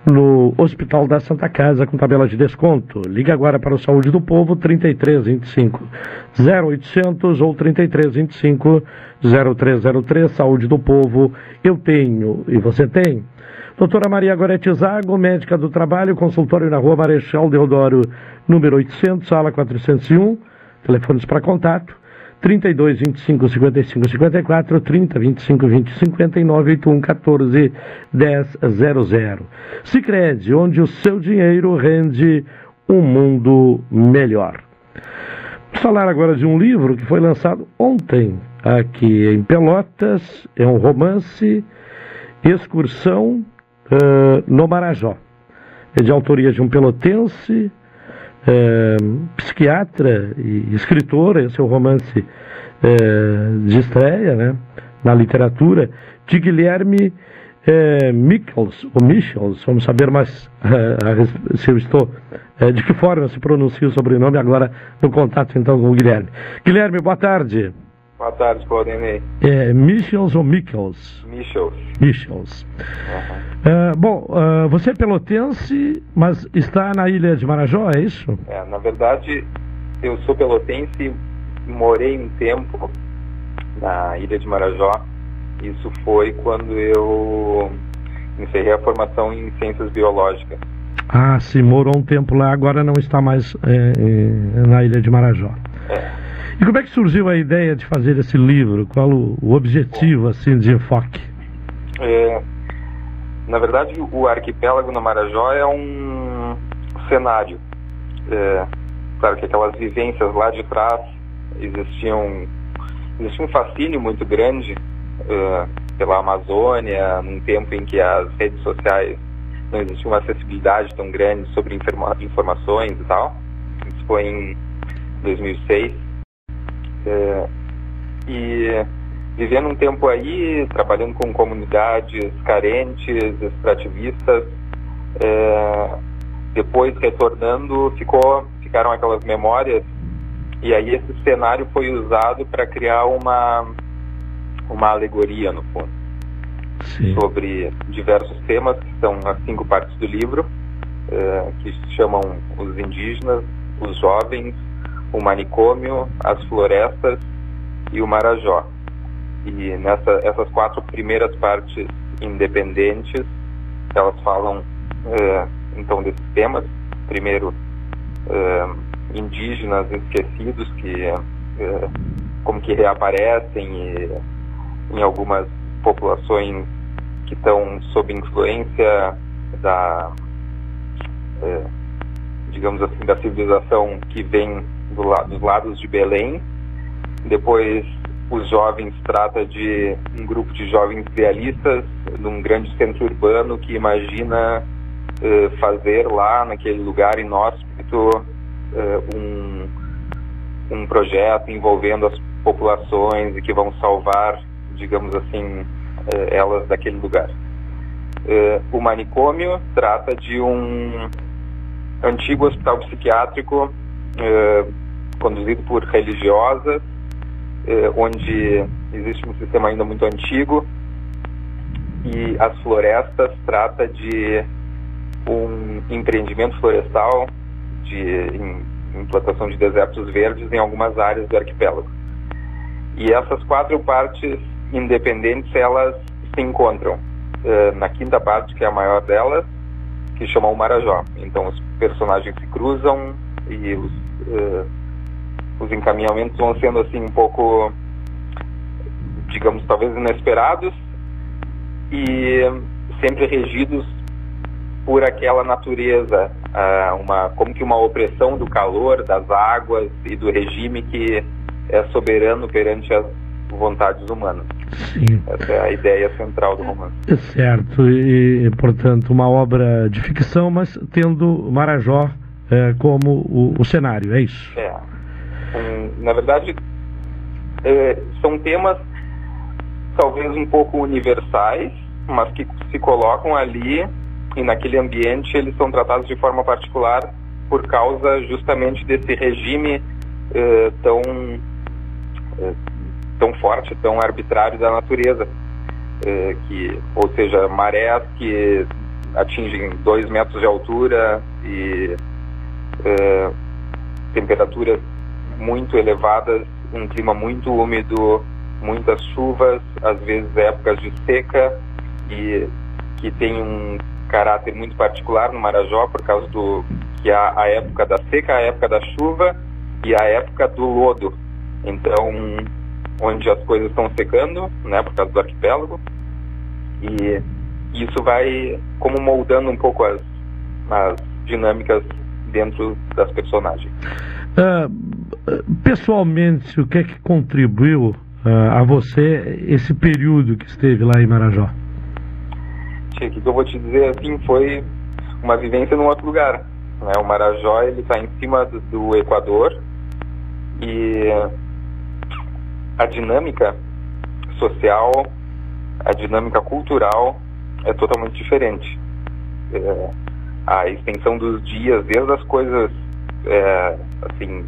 Speaker 2: no Hospital da Santa Casa com tabela de desconto. Ligue agora para o Saúde do Povo 3325 0800 ou 3325 0303 Saúde do Povo. Eu tenho e você tem. Doutora Maria Gorete Zago, médica do trabalho, consultório na Rua Marechal Deodoro, número 800, sala 401. Telefones para contato 32 25 55 54 30 25 20 59 81 14 10 00. Sicredi, onde o seu dinheiro rende um mundo melhor. Vamos falar agora de um livro que foi lançado ontem aqui em Pelotas, é um romance Excursão uh, no Marajó. É de autoria de um pelotense, psiquiatra e escritor, esse é o romance de estreia né, na literatura, de Guilherme é, Michels, ou Michels, vamos saber mais se eu estou, de que forma se pronuncia o sobrenome agora no contato então com o Guilherme. Guilherme, boa tarde.
Speaker 15: Boa tarde, Claudinei.
Speaker 2: É, Michels ou Michels?
Speaker 15: Michels.
Speaker 2: Michels. Uhum. bom, uh, você é pelotense, mas está na ilha de Marajó, é isso?
Speaker 15: É, na verdade, eu sou pelotense, morei um tempo na ilha de Marajó. Isso foi quando eu encerrei a formação em ciências biológicas.
Speaker 2: Ah, sim, morou um tempo lá, agora não está mais é, na ilha de Marajó.
Speaker 15: É.
Speaker 2: E como é que surgiu a ideia de fazer esse livro? Qual o, o objetivo assim de enfoque?
Speaker 15: É, na verdade, o arquipélago no Marajó é um cenário. É, claro que aquelas vivências lá de trás existiam existia um fascínio muito grande é, pela Amazônia, num tempo em que as redes sociais não existia uma acessibilidade tão grande sobre informa informações e tal. Isso foi em 2006. É, e vivendo um tempo aí, trabalhando com comunidades carentes, extrativistas, é, depois retornando, ficou, ficaram aquelas memórias e aí esse cenário foi usado para criar uma uma alegoria no fundo
Speaker 2: Sim.
Speaker 15: sobre diversos temas que são as cinco partes do livro é, que se chamam os indígenas, os jovens, o manicômio, as florestas e o Marajó. E nessa, essas quatro primeiras partes independentes, elas falam é, então desses temas. Primeiro, é, indígenas esquecidos que é, como que reaparecem e, em algumas populações que estão sob influência da digamos assim da civilização que vem do la dos lados de Belém. Depois, os jovens trata de um grupo de jovens idealistas num grande centro urbano que imagina uh, fazer lá naquele lugar inóspito uh, um, um projeto envolvendo as populações e que vão salvar, digamos assim, uh, elas daquele lugar. o manicômio trata de um antigo hospital psiquiátrico conduzido por religiosas, onde existe um sistema ainda muito antigo e as florestas trata de um empreendimento florestal de implantação de desertos verdes em algumas áreas do arquipélago. E essas quatro partes independentes elas se encontram uh, na quinta parte que é a maior delas, que chama o Marajó. Então os personagens se cruzam e os, uh, os encaminhamentos vão sendo assim um pouco, digamos talvez inesperados, e sempre regidos por aquela natureza, uh, uma, como que uma opressão do calor, das águas e do regime que é soberano perante as vontades humanas.
Speaker 2: Sim.
Speaker 15: Essa é a ideia central do romance.
Speaker 2: Certo, e, portanto uma obra de ficção, mas tendo Marajó é, como o, o, cenário, é isso?
Speaker 15: É. Na verdade, é, são temas talvez um pouco universais, mas que se colocam ali e naquele ambiente eles são tratados de forma particular por causa justamente desse regime eh, tão eh, tão forte, tão arbitrário da natureza, eh, que ou seja marés que atingem dois metros de altura e temperaturas muito elevadas, um clima muito úmido, muitas chuvas, às vezes épocas de seca e que tem um caráter muito particular no Marajó por causa do que há a época da seca, a época da chuva e a época do lodo. Então, onde as coisas estão secando, né, por causa do arquipélago. E isso vai como moldando um pouco as, as dinâmicas dentro das personagens.
Speaker 2: Uh, pessoalmente, o que é que contribuiu uh, a você esse período que esteve lá em Marajó?
Speaker 15: o que eu vou te dizer assim foi uma vivência num outro lugar. Né? O Marajó ele está em cima do, do Equador e a dinâmica social, a dinâmica cultural é totalmente diferente. É, a extensão dos dias, desde as coisas é, assim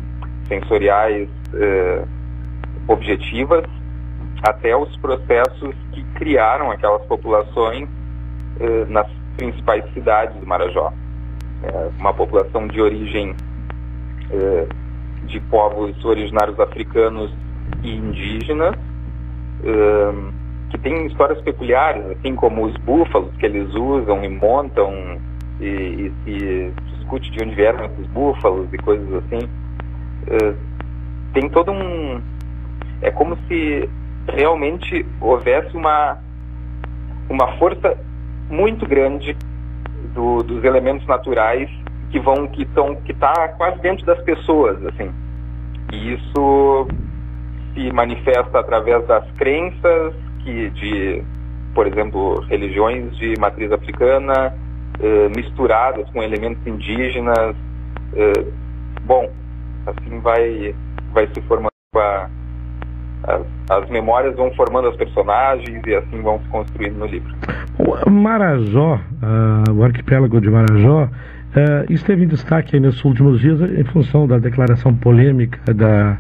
Speaker 15: sensoriais é, objetivas até os processos que criaram aquelas populações eh, nas principais cidades do Marajó. É uma população de origem eh, de povos originários africanos e indígenas, eh, que tem histórias peculiares, assim como os búfalos que eles usam e montam e, e se discute de onde vieram esses búfalos e coisas assim. Tem todo um... É como se realmente houvesse uma, uma força muito grande do, dos elementos naturais que vão que estão que está quase dentro das pessoas assim. E isso se manifesta através das crenças que de por exemplo religiões de matriz africana eh, misturadas com elementos indígenas eh, bom assim vai vai se formando a, as, as memórias vão formando os personagens e assim vão se construindo no livro.
Speaker 2: O Marajó, uh, o arquipélago de Marajó, uh, esteve em destaque nesses últimos dias em função da declaração polêmica da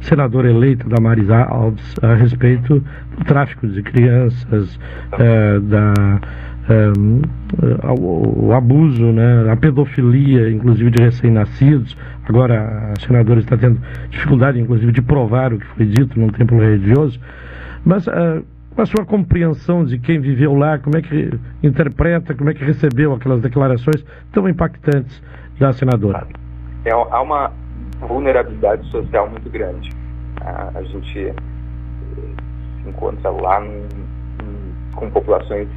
Speaker 2: senadora eleita da Marisa Alves a respeito do tráfico de crianças, uh, da um, o, o, abuso, né, a pedofilia, inclusive de recém-nascidos. Agora a senadora está tendo dificuldade, inclusive, de provar o que foi dito num templo religioso. Mas uh, a sua compreensão de quem viveu lá, como é que interpreta, como é que recebeu aquelas declarações tão impactantes da senadora?
Speaker 15: É, há uma vulnerabilidade social muito grande. A, gente se encontra lá com populações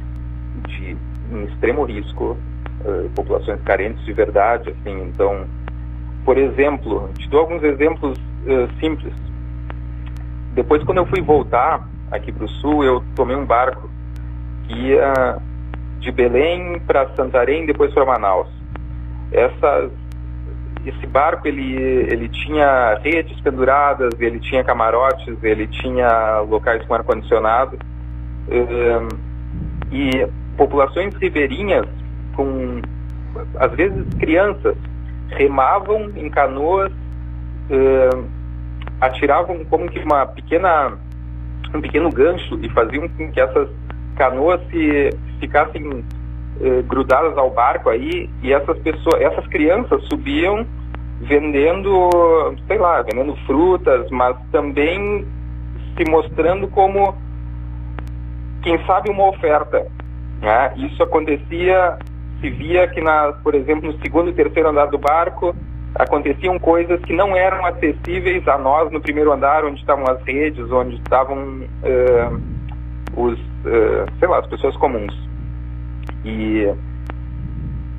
Speaker 15: de em extremo risco, uh, populações carentes de verdade, assim. Então, por exemplo, te dou alguns exemplos uh, simples. Depois, quando eu fui voltar aqui para o sul, eu tomei um barco que ia de Belém para Santarém, depois para Manaus. Essas, esse barco ele, ele tinha redes penduradas, ele tinha camarotes, ele tinha locais com ar-condicionado um, e populações ribeirinhas com às vezes crianças remavam em canoas, uh, atiravam como que uma pequena um pequeno gancho e faziam com que essas canoas se ficassem eh, grudadas ao barco aí e essas pessoas, essas crianças subiam vendendo, sei lá, vendendo frutas, mas também se mostrando como quem sabe uma oferta. Né? Isso acontecia, se via que, na, por exemplo, no segundo e terceiro andar do barco, aconteciam coisas que não eram acessíveis a nós no primeiro andar, onde estavam as redes, onde estavam uh, os, uh, sei lá, as pessoas comuns. E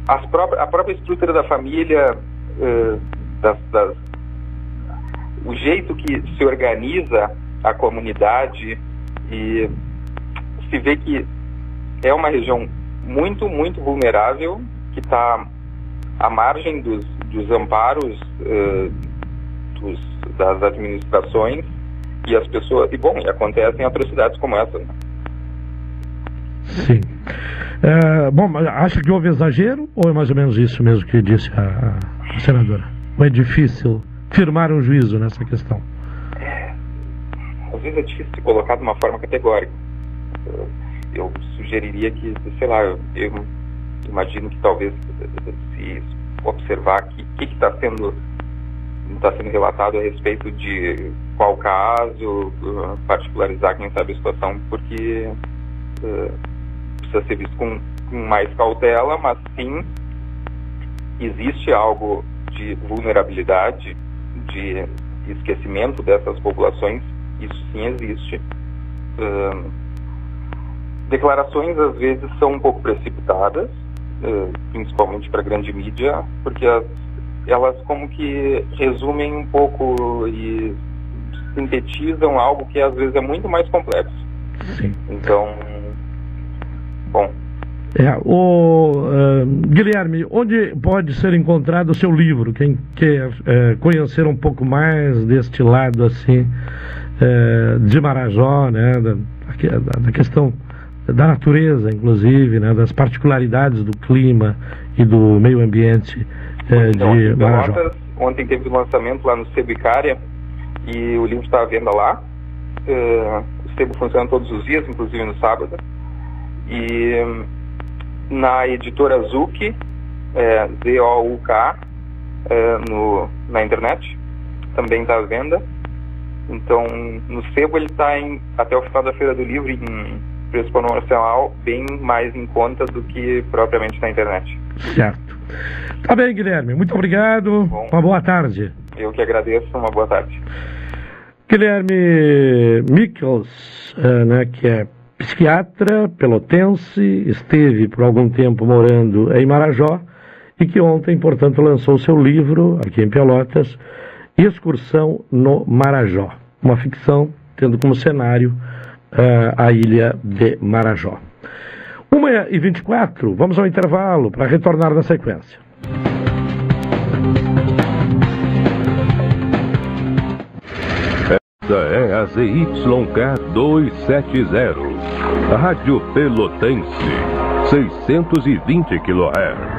Speaker 15: as a própria estrutura da família, uh, das, das, o jeito que se organiza a comunidade e se vê que é uma região muito, muito vulnerável, que está à margem dos, dos amparos uh, dos, das administrações e as pessoas. E bom, acontecem atrocidades como essa. Né?
Speaker 2: Sim. É, bom, acha que houve exagero ou é mais ou menos isso mesmo que disse a, a senadora? Ou é difícil firmar um juízo nessa questão?
Speaker 15: É, às vezes é difícil se colocar de uma forma categórica. Eu sugeriria que, sei lá, eu, eu imagino que talvez se observar o que está sendo está sendo relatado a respeito de qual caso, uh, particularizar quem sabe a situação, porque uh, precisa ser visto com, com, mais cautela, mas sim existe algo de vulnerabilidade, de esquecimento dessas populações, isso sim existe. Uh, declarações às vezes são um pouco precipitadas, eh, principalmente para a grande mídia, porque as, elas como que resumem um pouco e sintetizam algo que às vezes é muito mais complexo. Sim. Então, bom.
Speaker 2: É, o, uh, Guilherme, onde pode ser encontrado o seu livro? Quem quer uh, conhecer um pouco mais deste lado assim uh, de Marajó, né, da, da, da questão da natureza, inclusive, né, das particularidades do clima e do meio ambiente eh, então, de Marajó.
Speaker 15: Ontem teve o lançamento lá no Sebo Icária e o livro está à venda lá. Uh, o Sebo funciona todos os dias, inclusive no sábado. E um, na editora Zuc, é, Z-O-U-K, é, no, na internet, também está à venda. Então, no Sebo ele está até o final da Feira do Livro em preço promocional bem mais em conta do que propriamente na internet.
Speaker 2: Certo. Tá bem, Guilherme. Muito obrigado. Bom, uma boa tarde.
Speaker 15: Eu que agradeço. Uma boa tarde.
Speaker 2: Guilherme Michels, uh, né, que é psiquiatra pelotense, esteve por algum tempo morando em Marajó e que ontem, portanto, lançou seu livro aqui em Pelotas, Excursão no Marajó, uma ficção tendo como cenário a ilha de Marajó. 1h24, vamos ao intervalo para retornar na sequência.
Speaker 1: Esta é a ZYK 270, Rádio Pelotense, 620 kHz.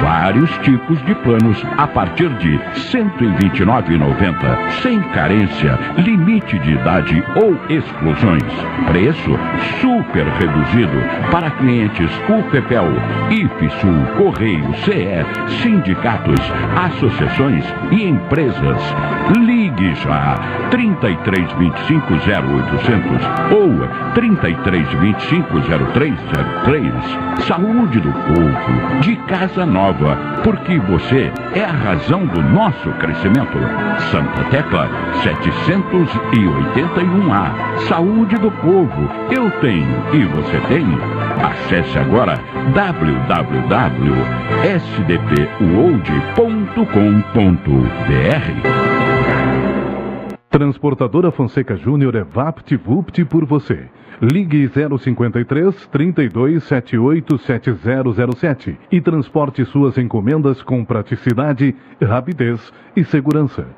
Speaker 10: Vários tipos de planos a partir de R$ 129,90. Sem carência, limite de idade ou exclusões. Preço super reduzido para clientes UPPEL, IFSUL, Correio, CE, sindicatos, associações e empresas. Ligue já 3325 0800 ou 3325 0303. Saúde do povo, de casa nova, porque você é a razão do nosso crescimento. Santa Tecla 781A. Saúde do povo, eu tenho e você tem. Acesse agora www.sdpuold.com.br.
Speaker 9: Transportadora Fonseca Júnior é VaptVupt por você. Ligue 053 32 78 7007 e transporte suas encomendas com praticidade, rapidez e segurança.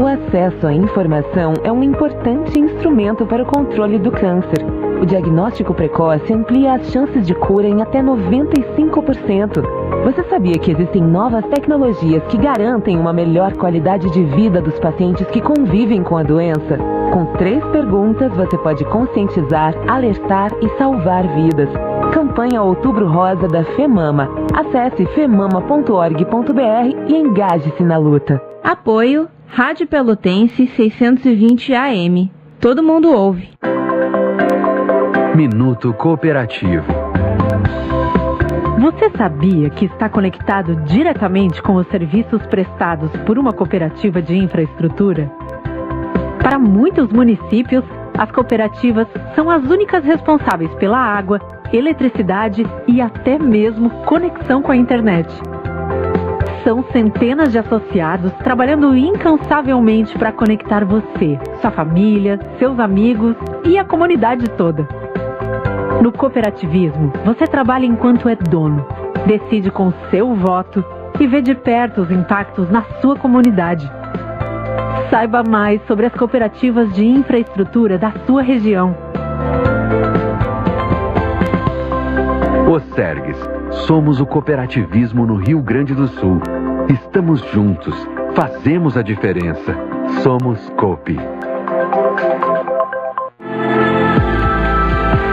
Speaker 16: O acesso à informação é um importante instrumento para o controle do câncer. O diagnóstico precoce amplia as chances de cura em até 95%. Você sabia que existem novas tecnologias que garantem uma melhor qualidade de vida dos pacientes que convivem com a doença? Com três perguntas, você pode conscientizar, alertar e salvar vidas. Campanha Outubro Rosa da FEMAMA. Acesse femama.org.br e engaje-se na luta.
Speaker 17: Apoio Rádio Pelotense 620 AM. Todo mundo ouve.
Speaker 18: Minuto Cooperativo.
Speaker 19: Você sabia que está conectado diretamente com os serviços prestados por uma cooperativa de infraestrutura? Para muitos municípios, as cooperativas são as únicas responsáveis pela água, eletricidade e até mesmo conexão com a internet. São centenas de associados trabalhando incansavelmente para conectar você, sua família, seus amigos e a comunidade toda. No cooperativismo, você trabalha enquanto é dono, decide com seu voto e vê de perto os impactos na sua comunidade. Saiba mais sobre as cooperativas de infraestrutura da sua região.
Speaker 18: O Sergues. Somos o cooperativismo no Rio Grande do Sul. Estamos juntos. Fazemos a diferença. Somos COPE.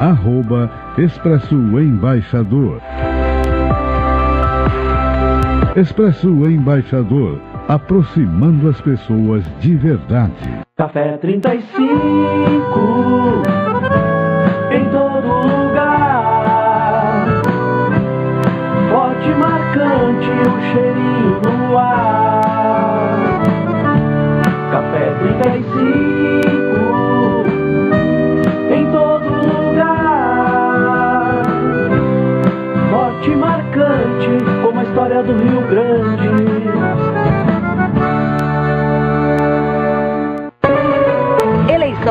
Speaker 9: arroba Expresso Embaixador. Expresso Embaixador, aproximando as pessoas de verdade.
Speaker 8: Café 35 em todo lugar. Forte marcante o cheirinho no ar.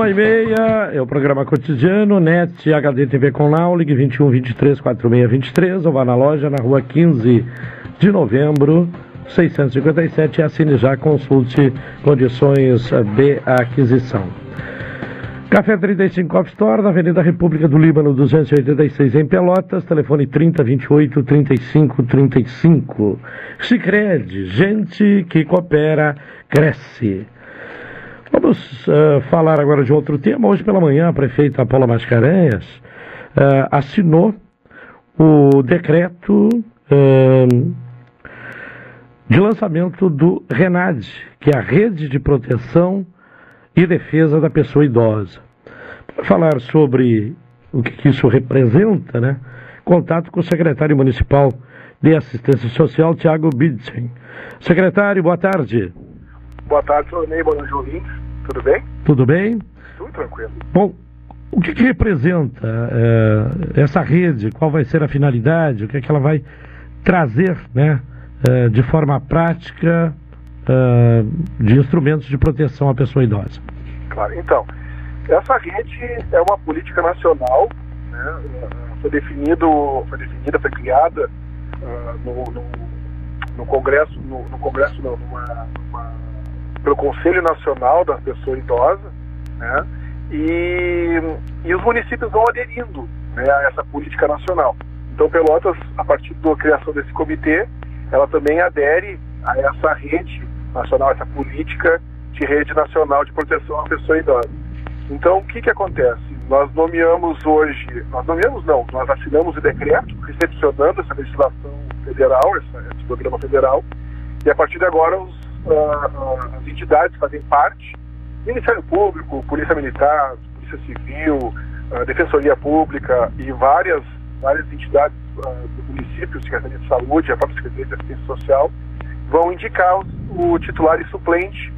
Speaker 2: Uma e meia é o programa cotidiano, NET HD TV com Lau, ligue 21 23 46 23 ou vá na loja na rua 15 de novembro, 657 e assine já, consulte condições de aquisição. Café 35 Off Store, na Avenida República do Líbano, 286 em Pelotas, telefone 3028 3535. Sicredi, gente que coopera, cresce. Vamos uh, falar agora de outro tema. Hoje pela manhã, a prefeita Paula Mascarenhas uh, assinou o decreto uh, de lançamento do RENAD, que é a Rede de Proteção e defesa da pessoa idosa. Para falar sobre o que isso representa, né? Contato com o secretário municipal de assistência social, Tiago Bidsen. Secretário, boa tarde.
Speaker 20: Boa tarde, senhor Ney, boa noite, ouvintes. Tudo bem?
Speaker 2: Tudo bem?
Speaker 20: Tudo tranquilo.
Speaker 2: Bom, o que, que representa é, essa rede? Qual vai ser a finalidade? O que é que ela vai trazer, né? É, de forma prática uh, de instrumentos de proteção à pessoa idosa.
Speaker 20: Claro, então, essa rede é uma política nacional, né, foi, definido, foi definida, foi criada no, no, no, Congresso, no, no Congresso não, numa, numa, pelo Conselho Nacional da Pessoa Idosa, né, e, e os municípios vão aderindo né, a essa política nacional. Então, Pelotas, a partir da criação desse comitê, ela também adere a essa rede nacional, essa política de rede nacional de proteção à pessoa idosa. Então, o que, que acontece? Nós nomeamos hoje, nós nomeamos não, nós assinamos o decreto recepcionando essa legislação federal, essa, esse programa federal, e a partir de agora os, as entidades fazem parte, Ministério Público, Polícia Militar, Polícia Civil, uh, Defensoria Pública e várias, várias entidades do município, Secretaria de Saúde, a própria Secretaria de Assistência Social, vão indicar o titular e suplente.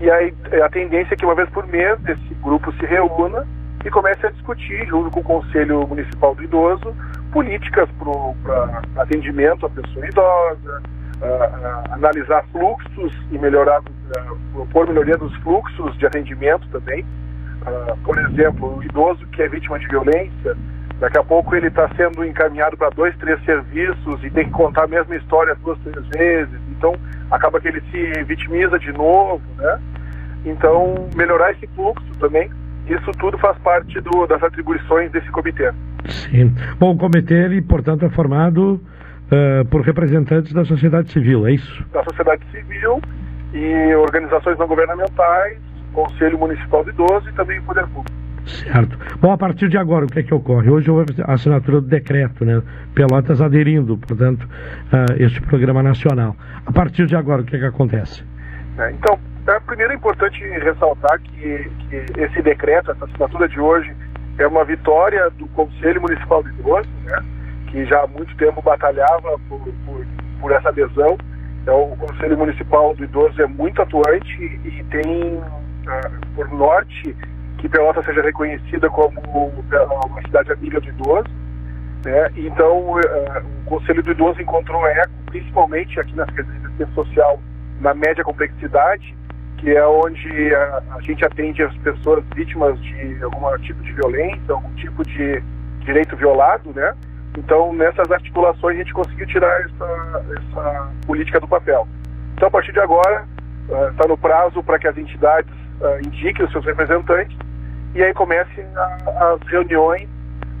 Speaker 20: E aí a tendência é que uma vez por mês esse grupo se reúna e comece a discutir, junto com o Conselho Municipal do Idoso, políticas para atendimento à pessoa idosa, uh, uh, analisar fluxos e melhorar, uh, propor melhoria dos fluxos de atendimento também. por exemplo, o idoso que é vítima de violência, Daqui a pouco ele está sendo encaminhado para dois, três serviços e tem que contar a mesma história duas, três vezes. Então, acaba que ele se vitimiza de novo, né? Então, melhorar esse fluxo também, isso tudo faz parte do, das atribuições desse comitê.
Speaker 2: Sim. Bom, o comitê, ele, portanto, é formado uh, por representantes da sociedade civil, é isso?
Speaker 20: Da sociedade civil e organizações não governamentais, Conselho Municipal do Idoso e também o Poder Público.
Speaker 2: Certo. Bom, a partir de agora, o que é que ocorre? Hoje houve a assinatura do decreto, né? Pelotas aderindo, portanto, a este programa nacional. A partir de agora, o que é que acontece?
Speaker 20: É, então, é, primeiro é importante ressaltar que, que, esse decreto, essa assinatura de hoje, é uma vitória do Conselho Municipal de Idoso, né? Que já há muito tempo batalhava por, por, por essa adesão. Então, o Conselho Municipal do Idoso é muito atuante e tem, uh, por norte, que Pelotas seja reconhecida como uma cidade amiga do idoso. Né? Então, uh, o Conselho do Idoso encontrou eco, principalmente aqui na Secretaria de Social, na média complexidade, que é onde a, a, gente atende as pessoas vítimas de algum tipo de violência, algum tipo de direito violado, né? Então, nessas articulações, a gente conseguiu tirar essa, essa política do papel. Então, a partir de agora, está uh, no prazo para que as entidades uh, indiquem os seus representantes e aí comecem as reuniões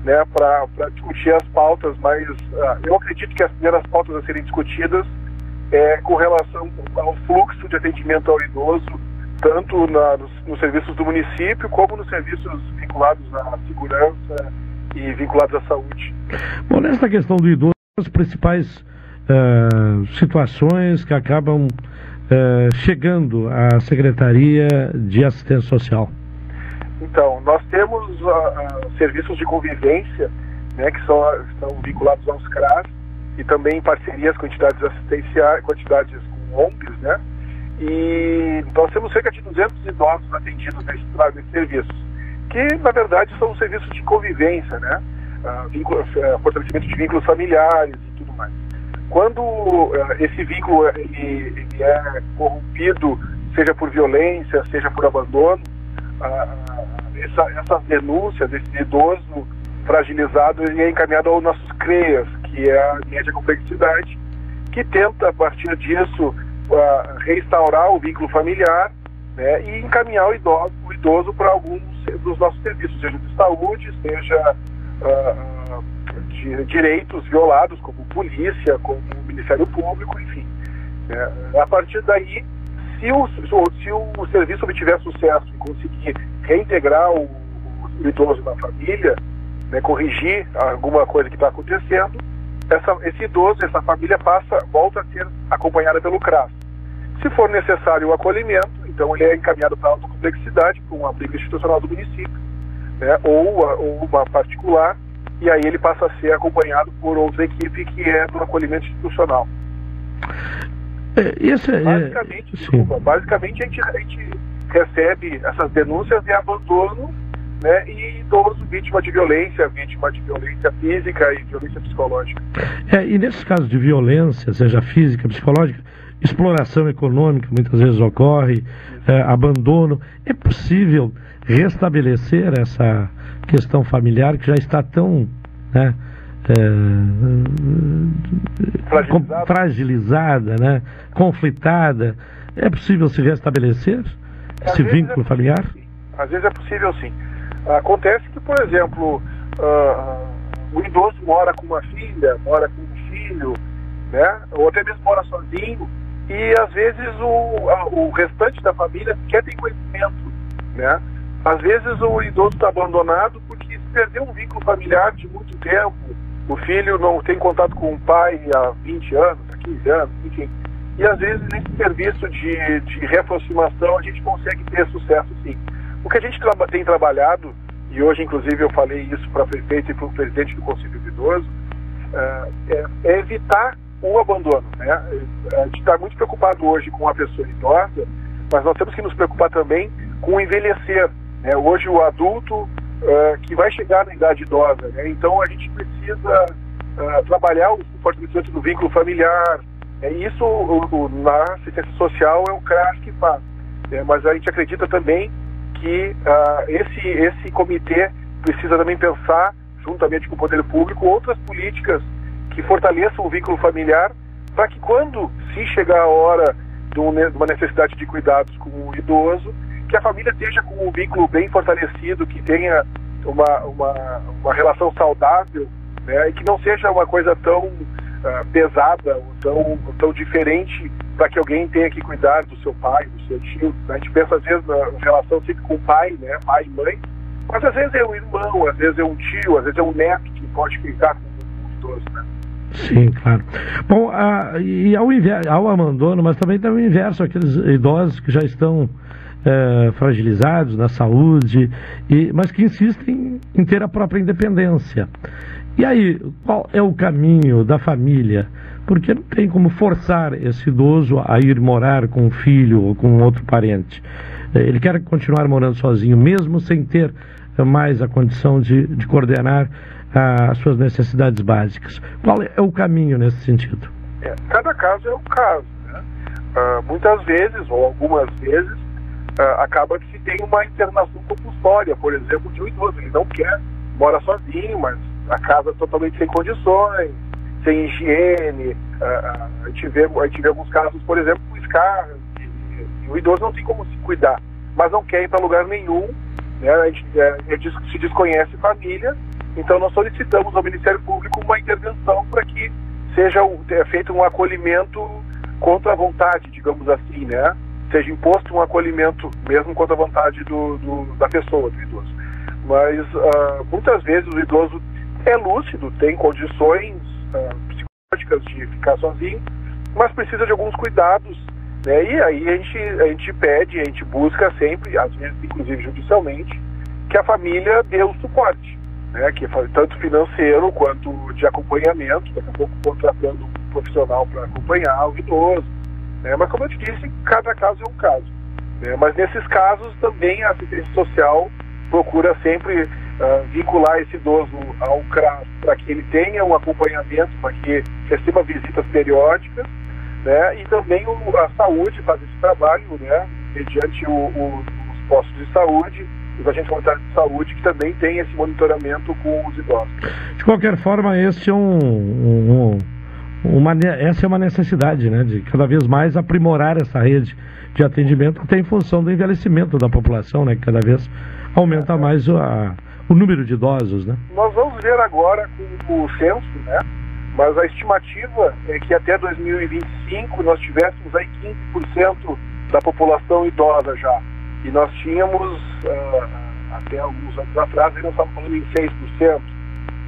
Speaker 20: né, para discutir as pautas, mas uh, eu acredito que as primeiras pautas a serem discutidas é com relação ao fluxo de atendimento ao idoso, tanto na, nos, nos, serviços do município, como nos serviços vinculados à segurança e vinculados à saúde.
Speaker 2: Bom, nessa questão do idoso, as principais uh, situações que acabam uh, chegando à Secretaria de Assistência Social?
Speaker 20: Então, nós temos uh, serviços de convivência, né, que são, estão vinculados aos CRAS e também parcerias com entidades assistenciais, com entidades com ONGs, né? E nós temos cerca de 200 idosos atendidos nesse, nesses serviços, que na verdade são serviços de convivência, né? Uh, vínculo, uh, fortalecimento de vínculos familiares e tudo mais. Quando uh, esse vínculo ele, ele é corrompido, seja por violência, seja por abandono, essa, essas denúncias desse idoso fragilizado ele é encaminhado aos nossos CREAS, que é a média complexidade, que tenta, a partir disso, restaurar o vínculo familiar né, e encaminhar o idoso, o idoso para alguns dos nossos serviços, seja de saúde, seja uh, de direitos violados, como polícia, como Ministério Público, enfim. Né. A partir daí, se o, se o serviço obtiver sucesso e conseguir reintegrar o, o idoso na família, né, corrigir alguma coisa que está acontecendo, essa, esse idoso, essa família passa, volta a ser acompanhada pelo CRAS. Se for necessário o acolhimento, então ele é encaminhado para alta complexidade, para uma briga institucional do município, né, ou, ou uma particular, e aí ele passa a ser acompanhado por outra equipe que é do acolhimento institucional.
Speaker 2: É, esse é,
Speaker 20: basicamente, é, desculpa, basicamente a gente, a gente recebe essas denúncias de abandono né, e idoso vítima de violência, vítima de violência física e violência psicológica.
Speaker 2: É, e nesses casos de violência, seja física, psicológica, exploração econômica muitas vezes ocorre, é, abandono, é possível restabelecer essa questão familiar que já está tão né, é, fragilizada. fragilizada, né, conflitada. É possível se restabelecer esse vínculo
Speaker 20: é
Speaker 2: familiar?
Speaker 20: Às vezes é possível sim. Acontece que, por exemplo, uh, o idoso mora com uma filha, mora com um filho, né? ou até mesmo mora sozinho, e às vezes o, o restante da família quer ter conhecimento. Né? Às vezes o idoso está abandonado porque perdeu um vínculo familiar de muito tempo, o filho não tem contato com o pai há 20 anos, há 15 anos, enfim. E às vezes nesse serviço de, de reaproximação a gente consegue ter sucesso sim. O que a gente tem trabalhado, e hoje inclusive eu falei isso para a prefeita e para o presidente do Conselho de Idoso, uh, é, é, evitar o abandono. Né? A gente está muito preocupado hoje com a pessoa idosa, mas nós temos que nos preocupar também com o envelhecer. Né? Hoje o adulto uh, que vai chegar na idade idosa, né? então a gente precisa uh, trabalhar o fortalecimento do vínculo familiar. É isso o, o, na assistência social é o CRAS que faz. É, mas a gente acredita também que uh, esse, esse comitê precisa também pensar, juntamente com o poder público, outras políticas que fortaleçam o vínculo familiar, para que quando se chegar a hora de uma necessidade de cuidados com o idoso, que a família esteja com um vínculo bem fortalecido, que tenha uma, uma, uma relação saudável, né, e que não seja uma coisa tão uh, pesada ou tão, tão diferente para que alguém tenha que cuidar do seu pai, do seu tio. Né? A gente pensa às vezes na relação sempre com o pai, né, pai e mãe, mas às vezes é um irmão, às vezes é um tio, às vezes é um neto que pode ficar com o idoso, né?
Speaker 2: Sim, claro. Bom, a, e ao, ao abandono, mas também tem o inverso, aqueles idosos que já estão é, fragilizados na saúde, e, mas que insistem em ter a própria independência. E aí, qual é o caminho da família? Porque não tem como forçar esse idoso a ir morar com um filho ou com outro parente. É, ele quer continuar morando sozinho, mesmo sem ter mais a condição de, de coordenar as suas necessidades básicas. Qual é o caminho nesse sentido?
Speaker 20: É, cada caso é um caso. Né? Ah, muitas vezes, ou algumas vezes, ah, acaba que se tem uma internação compulsória, por exemplo, de um idoso. Ele não quer, mora sozinho, mas a casa totalmente sem condições, sem higiene. Uh, a, gente vê, a gente vê alguns casos, por exemplo, com escarros, o idoso não tem como se cuidar, mas não quer ir para lugar nenhum, né? a gente é, é, se desconhece família, então nós solicitamos ao Ministério Público uma intervenção para que seja feito um acolhimento contra a vontade, digamos assim, né? Seja imposto um acolhimento mesmo contra a vontade do, do da pessoa, do idoso. Mas uh, muitas vezes o idoso é lúcido, tem condições uh, psicológicas de ficar sozinho, mas precisa de alguns cuidados. Né? E aí a gente, a gente pede, a gente busca sempre, às vezes inclusive judicialmente, que a família dê o suporte, né? que tanto financeiro quanto de acompanhamento, daqui a pouco contratando um profissional para acompanhar o idoso. Né? Mas como eu te disse, cada caso é um caso. Né? Mas nesses casos também a assistência social procura sempre uh, vincular esse idoso ao CRAS para que ele tenha um acompanhamento, para que receba visitas periódicas, né? E também o, a saúde faz esse trabalho, né? Mediante o, o, os postos de saúde, os agentes comunitários de saúde, que também tem esse monitoramento com os idosos.
Speaker 2: De qualquer forma, este é um, um, uma, essa é uma necessidade, né, de cada vez mais aprimorar essa rede de atendimento, até em função do envelhecimento da população, né, que cada vez aumenta mais o, a, o número de idosos, né?
Speaker 20: Nós vamos ver agora com o censo, né? Mas a estimativa é que até 2025 nós tivéssemos aí 15% da população idosa já. E nós tínhamos, uh, até alguns anos atrás, nós estávamos falando em 6%.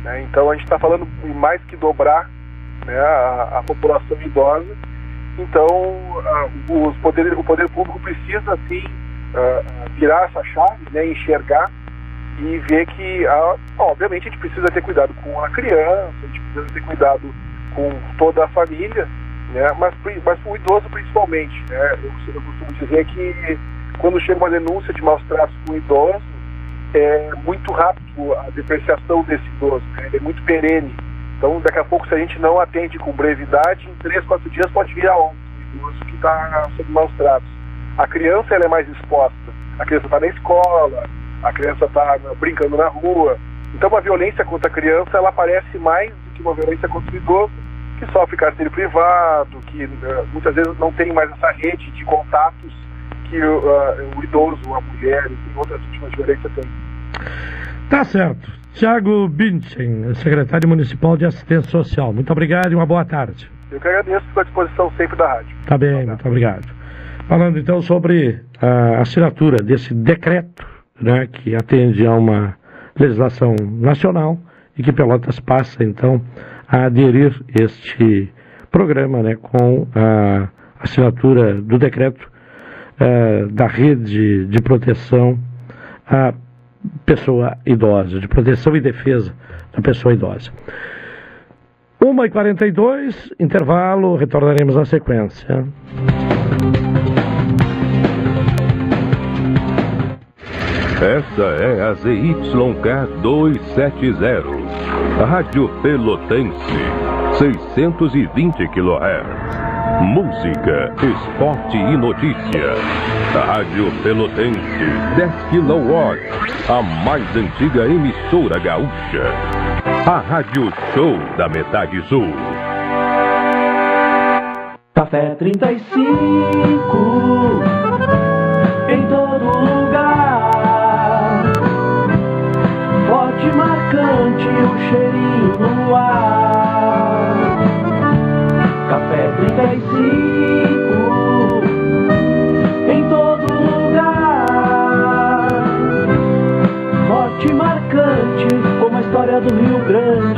Speaker 20: Né? Então a gente está falando em mais que dobrar né, a, a população idosa. Então uh, os poder, o poder público precisa, assim, uh, virar essa chave, né, enxergar e ver que, obviamente, a gente precisa ter cuidado com a criança, a gente precisa ter cuidado com toda a família, né? mas, mas o idoso principalmente. Né? Eu, eu costumo dizer que quando chega uma denúncia de maus tratos com o idoso, é muito rápido a depreciação desse idoso, né? é muito perene. Então, daqui a pouco, se a gente não atende com brevidade, em três, quatro dias pode vir a óbito o idoso que está sob maus tratos. A criança ela é mais exposta. A criança está na escola, a criança está brincando na rua. Então, uma violência contra a criança ela aparece mais do que uma violência contra o idoso, que sofre cárcere privado, que uh, muitas vezes não tem mais essa rede de contatos que uh, o idoso, a mulher e outras vítimas de violência têm.
Speaker 2: Tá certo. Tiago Binchen, secretário municipal de assistência social. Muito obrigado e uma boa tarde.
Speaker 20: Eu que agradeço, estou à disposição sempre da rádio.
Speaker 2: Tá bem, muito obrigado. Falando então sobre a assinatura desse decreto né, que atende a uma legislação nacional e que Pelotas passa então a aderir este programa né, com a assinatura do decreto uh, da rede de proteção à pessoa idosa, de proteção e defesa da pessoa idosa. 1h42, intervalo, retornaremos à sequência.
Speaker 1: Esta é a ZYK 270, Rádio Pelotense, 620 kHz. Música, esporte e notícia. Rádio Pelotense, 10 kW, a mais antiga emissora gaúcha. A Rádio Show da Metade Sul.
Speaker 8: Café 35 em todo lugar. Forte marcante o cheirinho no ar. Do Rio Grande.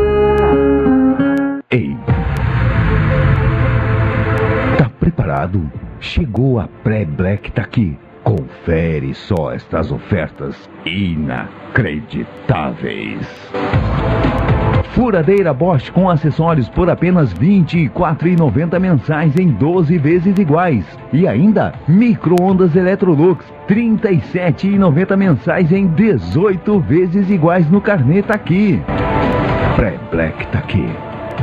Speaker 21: Preparado? Chegou a pré-black tá aqui. Confere só estas ofertas inacreditáveis. Furadeira Bosch com acessórios por apenas R$ 24,90 mensais em 12 vezes iguais. E ainda micro-ondas Electrolux R$ 37,90 mensais em 18 vezes iguais no carnê tá aqui. Pré-Black tá aqui.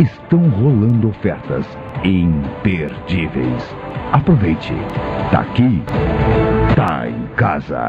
Speaker 21: Estão rolando ofertas imperdíveis. Aproveite. Tá aqui. Tá em casa.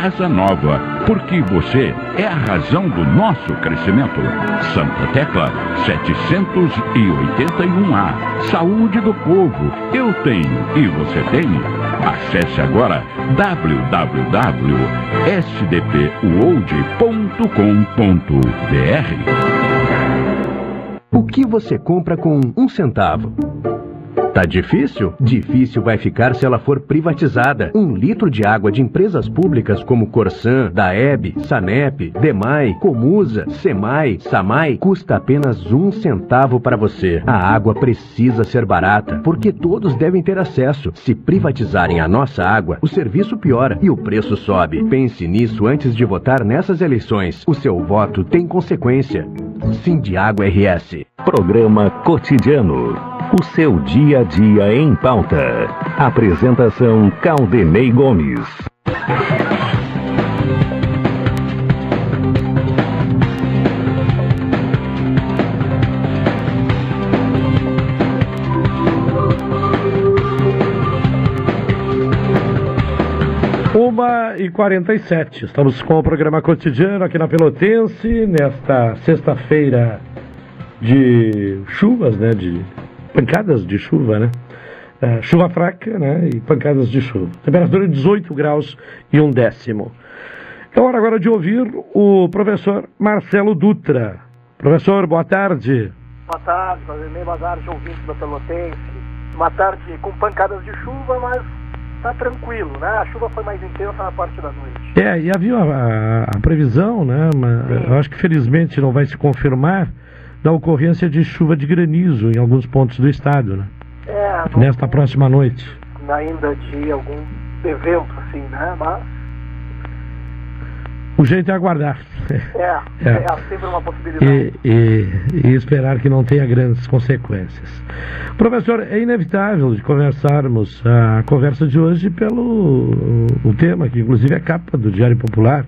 Speaker 10: casa nova, porque você é a razão do nosso crescimento. Santa Tecla 781A. Saúde do povo, eu tenho e você tem. Acesse agora www.sdpuold.com.br.
Speaker 22: O que você compra com um centavo? Tá difícil? Difícil vai ficar se ela for privatizada. Um litro de água de empresas públicas como Corsan, Daeb, Sanep, Demai, Comusa, Semai, Samai custa apenas um centavo para você. A água precisa ser barata, porque todos devem ter acesso. Se privatizarem a nossa água, o serviço piora e o preço sobe. Pense nisso antes de votar nessas eleições. O seu voto tem consequência. Água RS.
Speaker 11: Programa Cotidiano. O seu dia dia em pauta. Apresentação Caldenei Gomes.
Speaker 2: Uma e 47. Estamos com o programa cotidiano aqui na Pelotense, nesta sexta-feira de chuvas, né? De pancadas de chuva, né? É, chuva fraca, né? E pancadas de chuva. Temperatura de 18 graus e um décimo. É hora agora de ouvir o professor Marcelo Dutra. Professor, boa tarde.
Speaker 23: Boa tarde, Valdemir, boa tarde, ouvintes da Pelotense. Uma tarde com pancadas de chuva, mas tá tranquilo, né? A chuva foi mais intensa na parte da noite.
Speaker 2: É, e havia a, a previsão, né? Mas eu acho que felizmente não vai se confirmar da ocorrência de chuva de granizo em alguns pontos do estado, né?
Speaker 23: É,
Speaker 2: Nesta próxima noite.
Speaker 23: Ainda de algum evento, assim, né? Mas
Speaker 2: O jeito é aguardar.
Speaker 23: é,
Speaker 2: É.
Speaker 23: é, sempre uma possibilidade.
Speaker 2: E, e- e esperar que não tenha grandes consequências. Professor, é inevitável de conversarmos a conversa de hoje pelo o tema, que inclusive é capa do Diário Popular,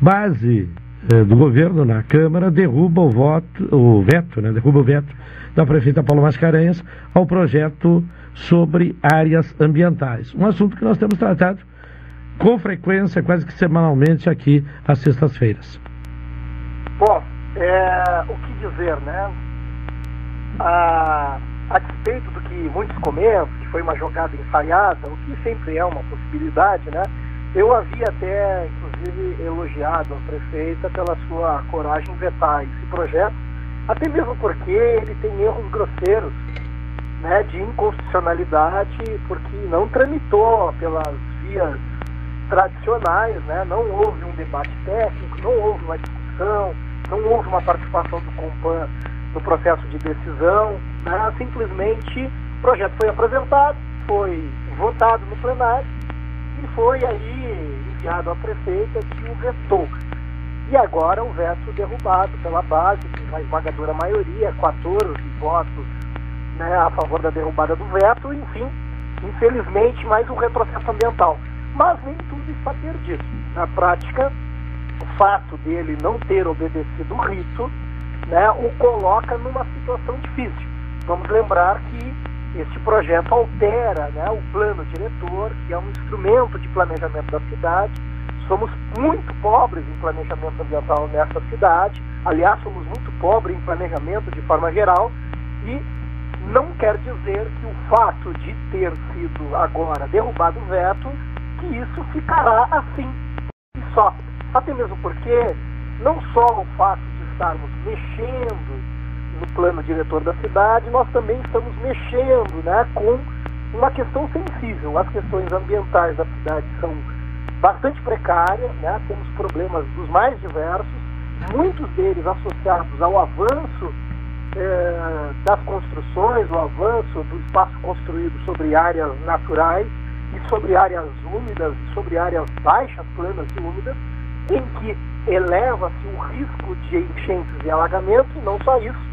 Speaker 2: base do governo na Câmara derruba o voto, o veto, né, derruba o veto da prefeita Paula Mascarenhas ao projeto sobre áreas ambientais. Um assunto que nós temos tratado com frequência, quase que semanalmente aqui às sextas-feiras.
Speaker 23: Bom, é, o que dizer, né? A, a despeito do que muitos comentam, que foi uma jogada ensaiada, o que sempre é uma possibilidade, né? Eu havia até, inclusive, elogiado a prefeita pela sua coragem em vetar esse projeto, até mesmo porque ele tem erros grosseiros, né, de inconstitucionalidade, porque não tramitou pelas vias tradicionais, né? não houve um debate técnico, não houve uma discussão, não houve uma participação do Compan no processo de decisão, né? simplesmente o projeto foi apresentado, foi votado no plenário e foi aí enviado à prefeita que o vetou. E agora o veto derrubado pela base, com uma esmagadora maioria, 14 votos né, a favor da derrubada do veto, enfim, infelizmente mais um retrocesso ambiental. Mas nem tudo está perdido. Na prática, o fato dele não ter obedecido o rito né, o coloca numa situação difícil. Vamos lembrar que este projeto altera né, o plano diretor, que é um instrumento de planejamento da cidade. Somos muito pobres em planejamento ambiental nessa cidade, aliás, somos muito pobres em planejamento de forma geral, e não quer dizer que o fato de ter sido agora derrubado o veto, que isso ficará assim e só. Até mesmo porque não só o fato de estarmos mexendo no plano diretor da cidade, nós também estamos mexendo né, com uma questão sensível. As questões ambientais da cidade são bastante precárias, né? temos problemas dos mais diversos, muitos deles associados ao avanço eh, das construções, o avanço do espaço construído sobre áreas naturais e sobre áreas úmidas, sobre áreas baixas, planas e úmidas, em que eleva-se o risco de enchentes e alagamentos, e não só isso,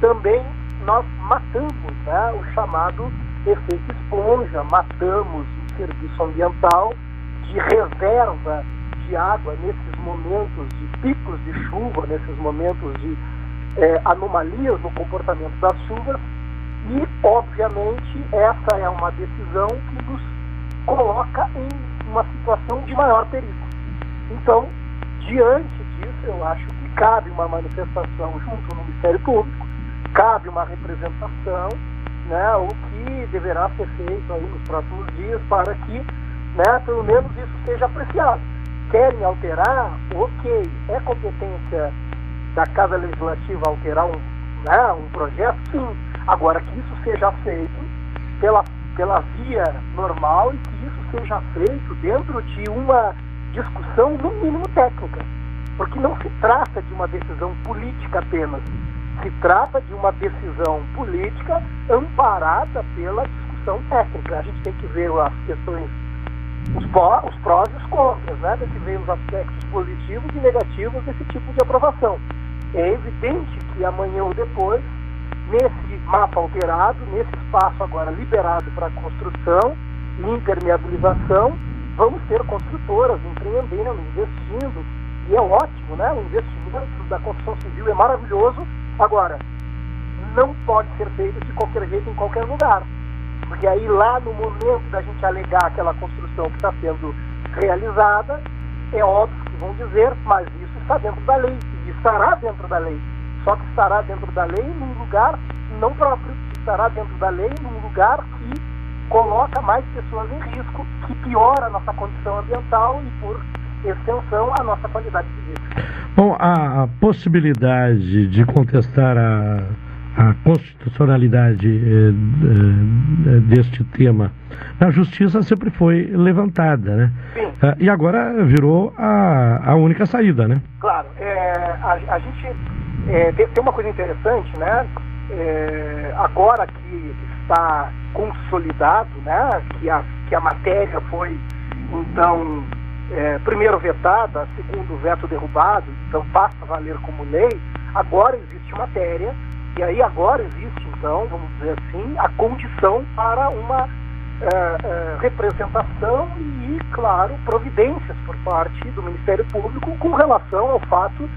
Speaker 23: também nós matamos né, o chamado efeito esponja, matamos o serviço ambiental de reserva de água nesses momentos de picos de chuva, nesses momentos de é, anomalias no comportamento das chuvas, e, obviamente, essa é uma decisão que nos coloca em uma situação de maior perigo. Então, diante disso, eu acho que cabe uma manifestação junto ao Ministério Público, cabe uma representação, né, o que deverá ser feito aí nos próximos dias para que, né, pelo menos isso seja apreciado. Querem alterar? Ok. É competência da Casa Legislativa alterar um, né, um projeto? Sim. Agora, que isso seja feito pela, pela via normal e que isso seja feito dentro de uma discussão, no mínimo, técnica. Porque não se trata de uma decisão política apenas. Se trata de uma decisão política amparada pela discussão técnica. A gente tem que ver as questões, os, os prós e os contras, né? tem que ver os aspectos positivos e negativos desse tipo de aprovação. É evidente que amanhã ou depois, nesse mapa alterado, nesse espaço agora liberado para construção e impermeabilização, vamos ter construtoras empreendendo, investindo, e é ótimo, né? O investimento da construção civil é maravilhoso. Agora, não pode ser feito de qualquer jeito em qualquer lugar. Porque aí lá no momento da gente alegar aquela construção que está sendo realizada, é óbvio que vão dizer, mas isso está dentro da lei, e estará dentro da lei. Só que estará dentro da lei num lugar não próprio, estará dentro da lei num lugar que coloca mais pessoas em risco, que piora a nossa condição ambiental e, por extensão, a nossa qualidade de vida.
Speaker 2: Bom, a, a possibilidade de contestar a, a constitucionalidade eh, eh, deste tema na justiça sempre foi levantada, né?
Speaker 23: Sim.
Speaker 2: Ah, e agora virou a, a única saída, né?
Speaker 23: Claro. É, a, a, gente é, tem, tem, uma coisa interessante, né? É, agora que está consolidado, né? Que a, que a matéria foi, então, é, primeiro vetada, segundo veto derrubado, então passa a valer como lei, agora existe matéria e aí agora existe, então, vamos dizer assim, a condição para uma é, é, representação e, claro, providências por parte do Ministério Público com relação ao fato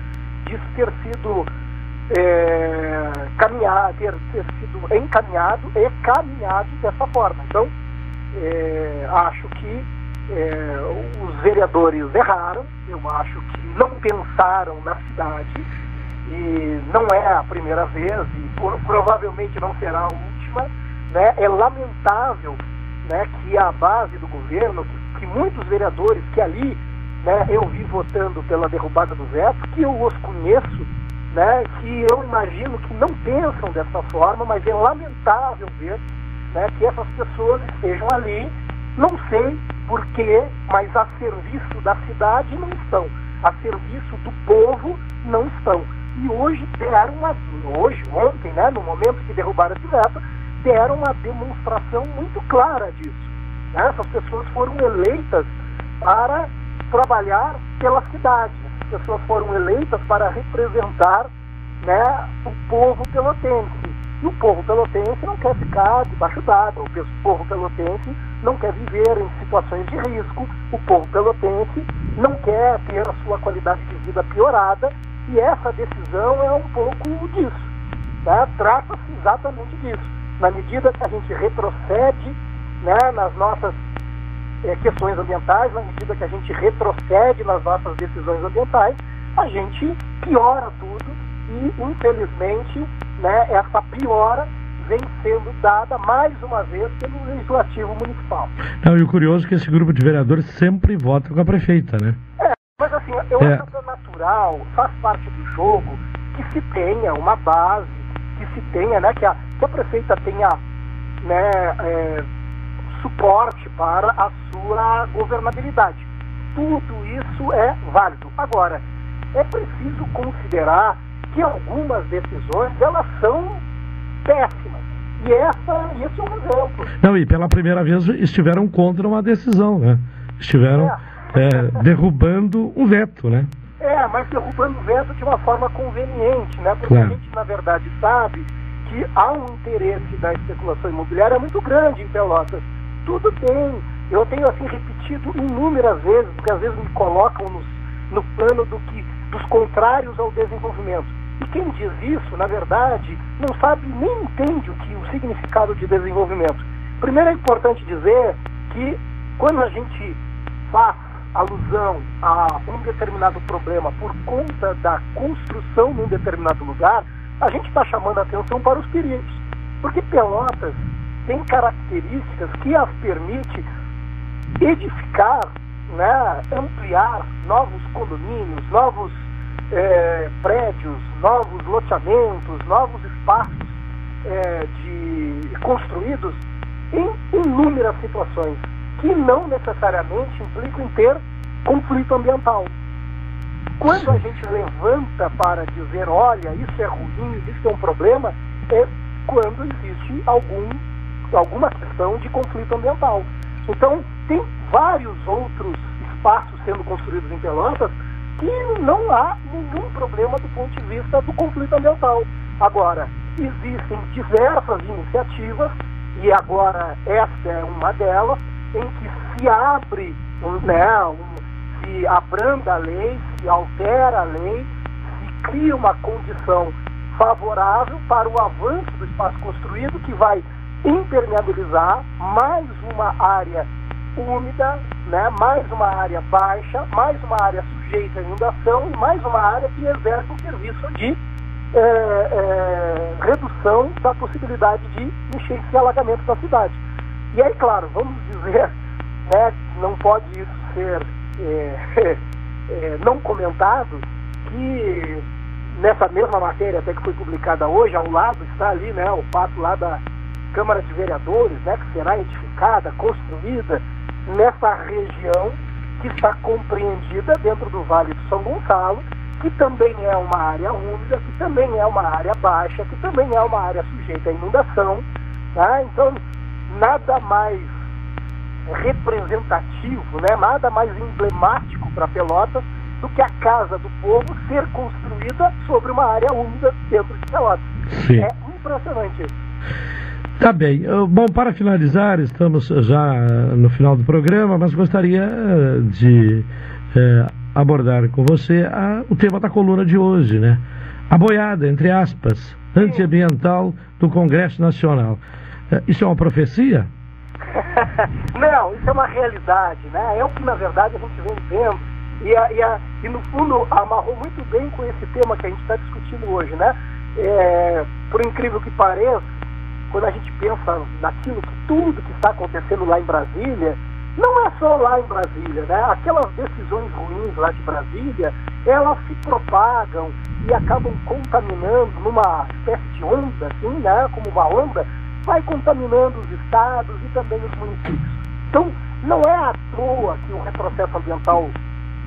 Speaker 23: de ter sido é, caminhar, ter, ter, sido encaminhado e caminhado dessa forma. Então, é, acho que é, os vereadores erraram, eu acho que não pensaram na cidade e não é a primeira vez e provavelmente não será a última, né? É lamentável, né, que a base do governo, que, que muitos vereadores que ali, né, eu vi votando pela derrubada do veto, que eu os conheço, né, que eu imagino que não pensam dessa forma, mas é lamentável ver, né, que essas pessoas estejam ali, não sei porquê, mas a serviço da cidade não estão, a serviço do povo não estão e hoje deram uma, hoje, ontem, né, no momento que derrubaram esse veto, deram uma demonstração muito clara disso. Né? Essas pessoas foram eleitas para trabalhar pela cidade, essas pessoas foram eleitas para representar né, o povo pelotense. E o povo pelotense não quer ficar debaixo d'água, o povo pelotense não quer viver em situações de risco, o povo pelotense não quer ter a sua qualidade de vida piorada e essa decisão é um pouco disso. Né? Trata-se exatamente disso. Na medida que a gente retrocede né, nas nossas é, questões ambientais, na medida que a gente retrocede nas nossas decisões ambientais, a gente piora tudo e, infelizmente, né, essa piora vem sendo dada mais uma vez pelo Legislativo Municipal.
Speaker 2: Não, e o curioso é que esse grupo de vereadores sempre vota com a prefeita, né?
Speaker 23: É, mas assim, eu é. acho natural, faz parte do jogo, que se tenha uma base, que se tenha, né, que a, que a prefeita tenha né, é, suporte para a sua governabilidade. Tudo isso é válido. Agora, é preciso considerar que algumas decisões elas são péssimas. E essa, esse é um exemplo.
Speaker 2: Não, e pela primeira vez estiveram contra uma decisão, né? Estiveram é. É, derrubando um veto, né?
Speaker 23: É, mas derrubando o veto de uma forma conveniente, né? Porque claro. a gente, na verdade, sabe que há um interesse da especulação imobiliária muito grande em Pelotas. Tudo bem, eu tenho assim repetido inúmeras vezes, porque às vezes me colocam nos, no plano do que, dos contrários ao desenvolvimento. E quem diz isso, na verdade, não sabe nem entende o que o significado de desenvolvimento. Primeiro é importante dizer que quando a gente faz alusão a um determinado problema por conta da construção num determinado lugar, a gente está chamando a atenção para os perigos. Porque Pelotas tem características que as permite edificar, né, ampliar novos condomínios, novos é, prédios, novos loteamentos, novos espaços é, de construídos em inúmeras situações que não necessariamente implicam ter conflito ambiental. Quando a gente levanta para dizer, olha, isso é ruim, isso é um problema, é quando existe algum, alguma questão de conflito ambiental. Então, tem vários outros espaços sendo construídos em Pelotas que não há nenhum problema do ponto de vista do conflito ambiental. Agora, existem diversas iniciativas, e agora essa é uma delas, em que se abre, né, um, se abranda a lei, se altera a lei, se cria uma condição favorável para o avanço do espaço construído que vai impermeabilizar mais uma área úmida, né, mais uma área baixa, mais uma área sujeita à inundação e mais uma área que exerce um serviço de é, é, redução da possibilidade de enchentes e alagamentos da cidade. E aí, claro, vamos dizer, né, não pode isso ser é, é, não comentado, que nessa mesma matéria até que foi publicada hoje, ao lado está ali né, o fato lá da Câmara de Vereadores, né, que será edificada, construída nessa região que está compreendida dentro do Vale do São Gonçalo, que também é uma área úmida, que também é uma área baixa, que também é uma área sujeita à inundação. Tá? Então, nada mais representativo, né? nada mais emblemático para Pelotas do que a casa do povo ser construída sobre uma área úmida dentro de Pelotas. Sim. É impressionante isso.
Speaker 2: Tá bem. Bom, para finalizar, estamos já no final do programa, mas gostaria eh, de eh, abordar com você a, o tema da coluna de hoje, né? A boiada, entre aspas, antiambiental do Congresso Nacional. Eh, isso é uma profecia?
Speaker 23: Não, isso é uma realidade, né? É o que na verdade a gente vem vendo e, a, e, a, e no fundo amarrou muito bem com esse tema que a gente está discutindo hoje, né? É, por incrível que pareça, quando a gente pensa naquilo que tudo que está acontecendo lá em Brasília, não é só lá em Brasília, né? Aquelas decisões ruins lá de Brasília, elas se propagam e acabam contaminando numa espécie de onda, assim, né? Como uma onda, vai contaminando os estados e também os municípios. Então, não é à toa que o retrocesso ambiental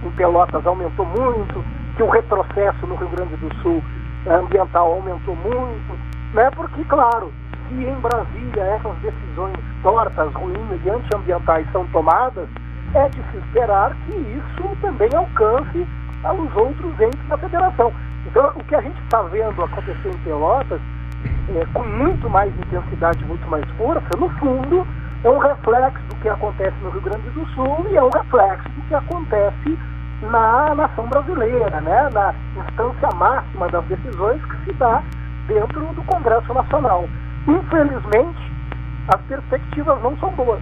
Speaker 23: em Pelotas aumentou muito, que o retrocesso no Rio Grande do Sul eh, ambiental aumentou muito, né? Porque, claro, se em Brasília essas decisões tortas, ruins e antiambientais são tomadas, é de se esperar que isso também alcance aos outros entes da federação. Então, o que a gente está vendo acontecer em Pelotas é, com muito mais intensidade, muito mais força, no fundo, é um reflexo do que acontece no Rio Grande do Sul e é um reflexo do que acontece na nação brasileira, né? na instância máxima das decisões que se dá dentro do Congresso Nacional. Infelizmente, as perspectivas não são boas,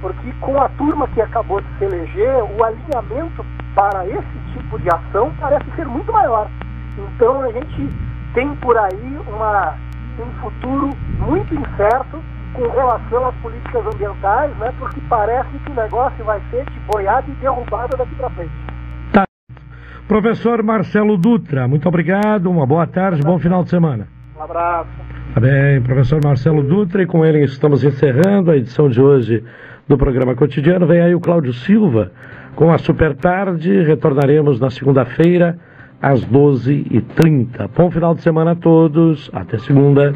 Speaker 23: porque com a turma que acabou de se eleger, o alinhamento para esse tipo de ação parece ser muito maior. Então a gente tem por aí uma um futuro muito incerto com relação às políticas ambientais, né? Porque parece que o negócio vai ser de boiada e derrubada daqui para frente.
Speaker 2: Tá. Professor Marcelo Dutra, muito obrigado, uma boa tarde, bom final de semana.
Speaker 23: Um abraço.
Speaker 2: Tá bem, professor Marcelo Dutra, e com ele estamos encerrando a edição de hoje do programa cotidiano. Vem aí o Cláudio Silva com a Super Tarde. Retornaremos na segunda-feira às 12h30. Bom final de semana a todos. Até segunda.